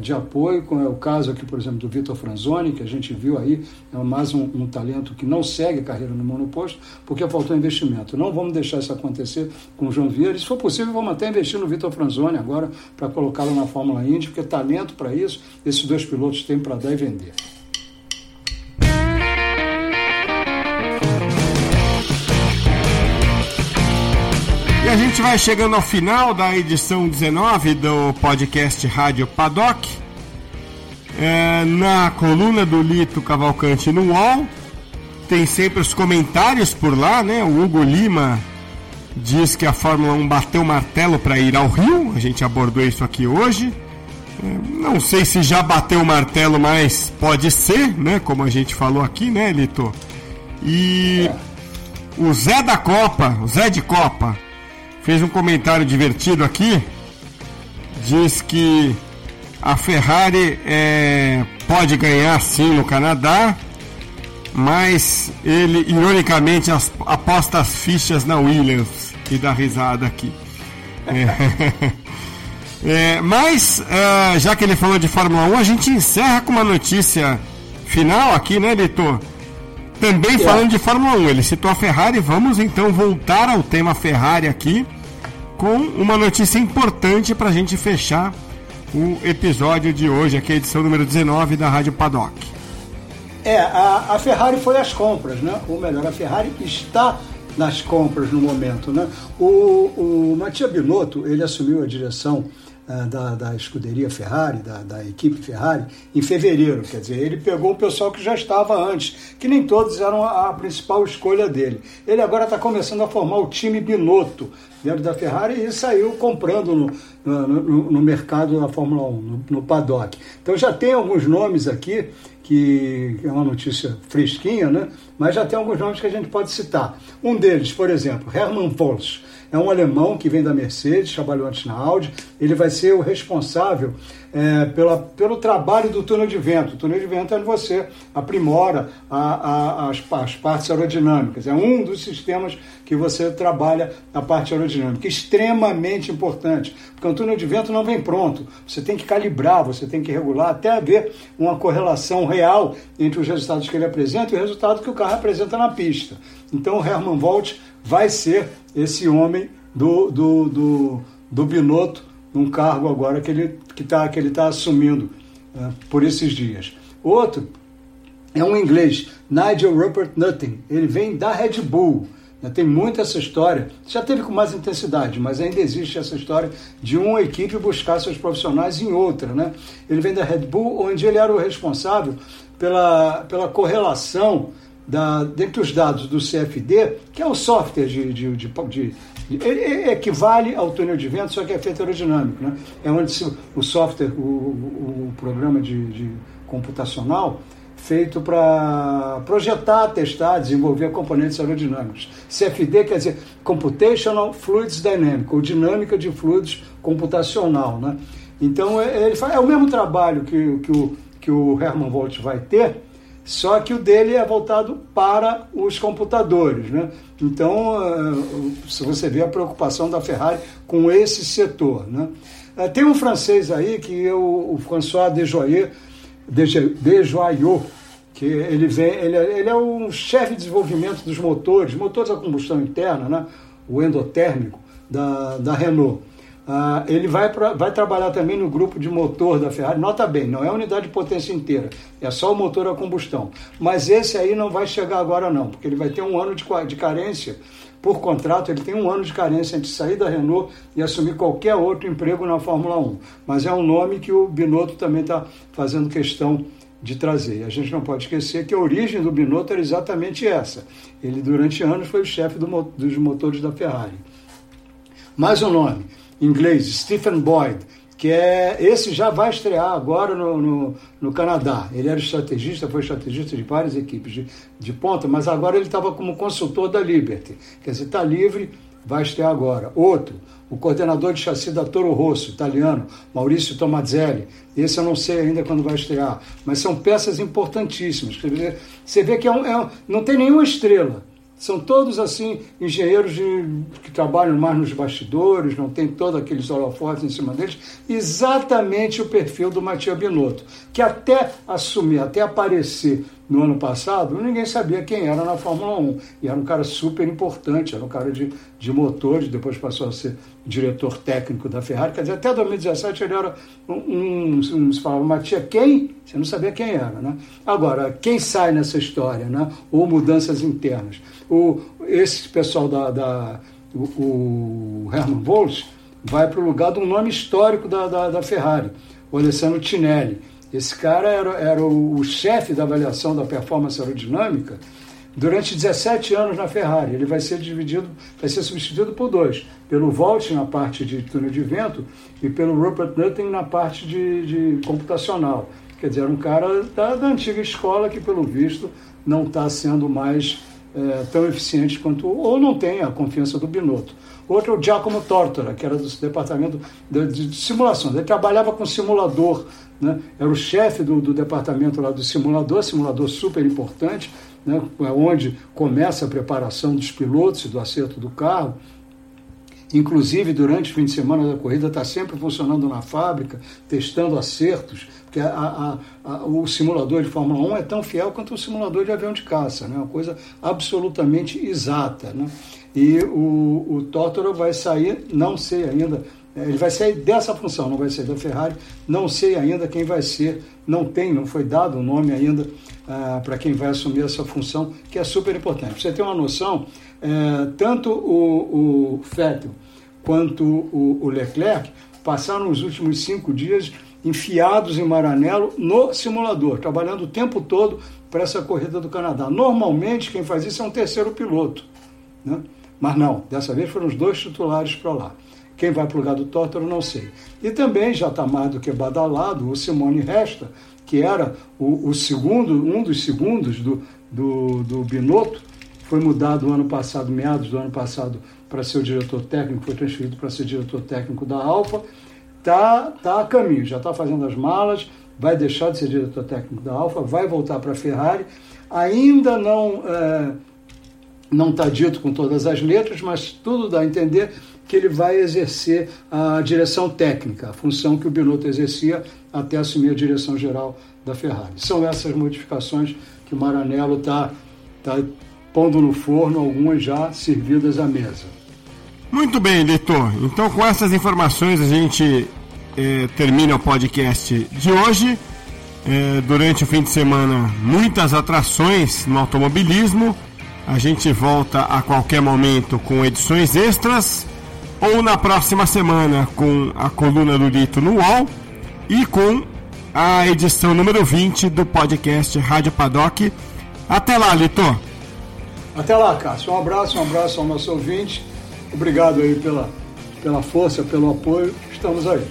de apoio, como é o caso aqui, por exemplo, do Vitor Franzoni, que a gente viu aí, é mais um, um, talento que não segue carreira no monoposto, porque faltou investimento. Não vamos deixar isso acontecer com o João Vieira. Se for possível, vamos até investir no Vitor Franzoni agora para colocá-lo na Fórmula Indy, porque talento para isso, esses dois pilotos têm para dar e vender. E a gente vai chegando ao final da edição 19 do podcast Rádio Paddock. É, na coluna do Lito Cavalcante no UOL, tem sempre os comentários por lá, né? O Hugo Lima diz que a Fórmula 1 bateu martelo para ir ao Rio. A gente abordou isso aqui hoje. É, não sei se já bateu o martelo, mas pode ser, né? Como a gente falou aqui, né, Lito? E o Zé da Copa, o Zé de Copa, fez um comentário divertido aqui. Diz que a Ferrari é, pode ganhar sim no Canadá, mas ele ironicamente aposta as fichas na Williams e dá risada aqui. É, é, mas, é, já que ele falou de Fórmula 1, a gente encerra com uma notícia final aqui, né, Litor? Também é. falando de Fórmula 1, ele citou a Ferrari. Vamos então voltar ao tema Ferrari aqui com uma notícia importante para a gente fechar o episódio de hoje, aqui a edição número 19 da Rádio Paddock. É, a, a Ferrari foi às compras, né? Ou melhor, a Ferrari está nas compras no momento, né? O, o Mattia Binotto, ele assumiu a direção da, da escuderia Ferrari, da, da equipe Ferrari, em fevereiro, quer dizer, ele pegou o pessoal que já estava antes, que nem todos eram a, principal escolha dele. Ele agora está começando a formar o time Binotto, dentro da Ferrari e saiu comprando no, no, no mercado da Fórmula 1, no, no, paddock. Então já tem alguns nomes aqui, que é uma notícia fresquinha, né? mas já tem alguns nomes que a gente pode citar. Um deles, por exemplo, Hermann Vols é um alemão que vem da Mercedes, trabalhou antes na Audi. Ele vai ser o responsável é, pela, pelo trabalho do túnel de vento. O túnel de vento é onde você aprimora a, a, as, as partes aerodinâmicas. É um dos sistemas que você trabalha a parte aerodinâmica. Extremamente importante, porque o túnel de vento não vem pronto. Você tem que calibrar, você tem que regular, até haver uma correlação real entre os resultados que ele apresenta e o resultado que o carro apresenta na pista. Então o Hermann Volt vai ser esse homem do, do, do, do Binotto num cargo agora que ele que tá, que ele está assumindo uh, por esses dias. Outro é um inglês, Nigel Rupert Nutting. Ele vem da Red Bull. Né? Tem muita essa história. Já teve com mais intensidade, mas ainda existe essa história de uma equipe buscar seus profissionais em outra. Né? Ele vem da Red Bull, onde ele era o responsável pela, pela correlação da, dentre os dados do CFD, que é o software de, de, de, de ele equivale ao túnel de vento, só que é feito aerodinâmico. Né? É onde se, o software, o, o, o programa de, de computacional, feito para projetar, testar, desenvolver componentes aerodinâmicos. CFD quer dizer Computational Fluids Dynamic, ou dinâmica de fluidos computacional. Né? Então, é, ele faz, é o mesmo trabalho que, que, o, que o Herman Volt vai ter, só que o dele é voltado para os computadores. Né? Então, eh, se você vê a preocupação da Ferrari com esse setor. Né? Eh, tem um francês aí que é o François Desjoyeux, Desjoyeux que ele vem, ele, é, ele é um chefe de desenvolvimento dos motores, motores a combustão interna, né? o endotérmico da, da Renault. Ah, ele vai, pra, vai trabalhar também no grupo de motor da Ferrari. Nota bem, não é unidade de potência inteira, é só o motor a combustão. Mas esse aí não vai chegar agora, não, porque ele vai ter um ano de, de carência. Por contrato, ele tem um ano de carência entre sair da Renault e assumir qualquer outro emprego na Fórmula 1. Mas é um nome que o Binotto também está fazendo questão de trazer. A gente não pode esquecer que a origem do Binotto era exatamente essa. Ele, durante anos, foi o chefe do, dos motores da Ferrari. Mais um nome inglês, Stephen Boyd, que é esse já vai estrear agora no, no, no, Canadá. Ele era estrategista, foi estrategista de várias equipes de, de ponta, mas agora ele estava como consultor da Liberty. Quer dizer, está livre, vai estrear agora. Outro, o coordenador de chassi da Toro Rosso, italiano, Maurício Tomazelli. Esse eu não sei ainda quando vai estrear, mas são peças importantíssimas. Você vê que é um, é um, não tem nenhuma estrela, são todos assim engenheiros de, que trabalham mais nos bastidores, não tem todos aqueles holofotes em cima deles. Exatamente o perfil do Matias Binotto, que até assumir, até aparecer no ano passado, ninguém sabia quem era na Fórmula 1. E era um cara super importante, era um cara de, de motores, depois passou a ser diretor técnico da Ferrari. Quer dizer, até 2017 ele era um. um, se falava, Matias, quem? Você não sabia quem era, né? Agora, quem sai nessa história, né? Ou mudanças internas? O, esse pessoal da. da o, o Herman Volz vai para o lugar de um nome histórico da, da, da Ferrari, o Alessandro Tinelli esse cara era, era o, o chefe da avaliação da performance aerodinâmica durante 17 anos na Ferrari. Ele vai ser dividido, vai ser substituído por dois, pelo Volt na parte de túnel de vento e pelo Rupert Nutting na parte de, de computacional. Quer dizer, um cara da, da, antiga escola que, pelo visto, não está sendo mais é, tão eficiente quanto, ou não tem a confiança do Binotto. Outro é o Giacomo Tortora, que era do departamento de, de, de simulação. Ele trabalhava com simulador né? Era o chefe do, do, departamento lá do simulador, simulador super importante, né? É onde começa a preparação dos pilotos e do acerto do carro. Inclusive, durante o fim de semana da corrida, está sempre funcionando na fábrica, testando acertos, porque a, a, a, o simulador de Fórmula 1 é tão fiel quanto o simulador de avião de caça, né? uma coisa absolutamente exata. Né? E o, o vai sair, não sei ainda é, ele vai sair dessa função, não vai ser da Ferrari. Não sei ainda quem vai ser, não tem, não foi dado o nome ainda ah, para quem vai assumir essa função, que é super importante. Você ter uma noção, é, tanto o, o Vettel quanto o, o Leclerc passaram os últimos cinco dias enfiados em Maranello no simulador, trabalhando o tempo todo para essa corrida do Canadá. Normalmente quem faz isso é um terceiro piloto, né? mas não, dessa vez foram os dois titulares para lá. Quem vai para o lugar do Tótaro, não sei. E também já está mais do que badalado o Simone Resta, que era o, o segundo, um dos segundos do, do, do Binotto, foi mudado no ano passado, meados do ano passado, para ser o diretor técnico, foi transferido para ser diretor técnico da Alfa, está tá a caminho, já está fazendo as malas, vai deixar de ser diretor técnico da Alfa, vai voltar para a Ferrari, ainda não é, não está dito com todas as letras, mas tudo dá a entender que ele vai exercer a direção técnica, a função que o Binotto exercia até assumir a direção geral da Ferrari. São essas modificações que o Maranello está tá pondo no forno, algumas já servidas à mesa. Muito bem, leitor. Então, com essas informações, a gente eh, termina o podcast de hoje. Eh, durante o fim de semana, muitas atrações no automobilismo. A gente volta a qualquer momento com edições extras ou na próxima semana com a coluna do Dito no UOL e com a edição número 20 do podcast Rádio Paddock, Até lá, Lito. Até lá, Cássio. Um abraço, um abraço ao nosso ouvinte. Obrigado aí pela, pela força, pelo apoio. Estamos aí.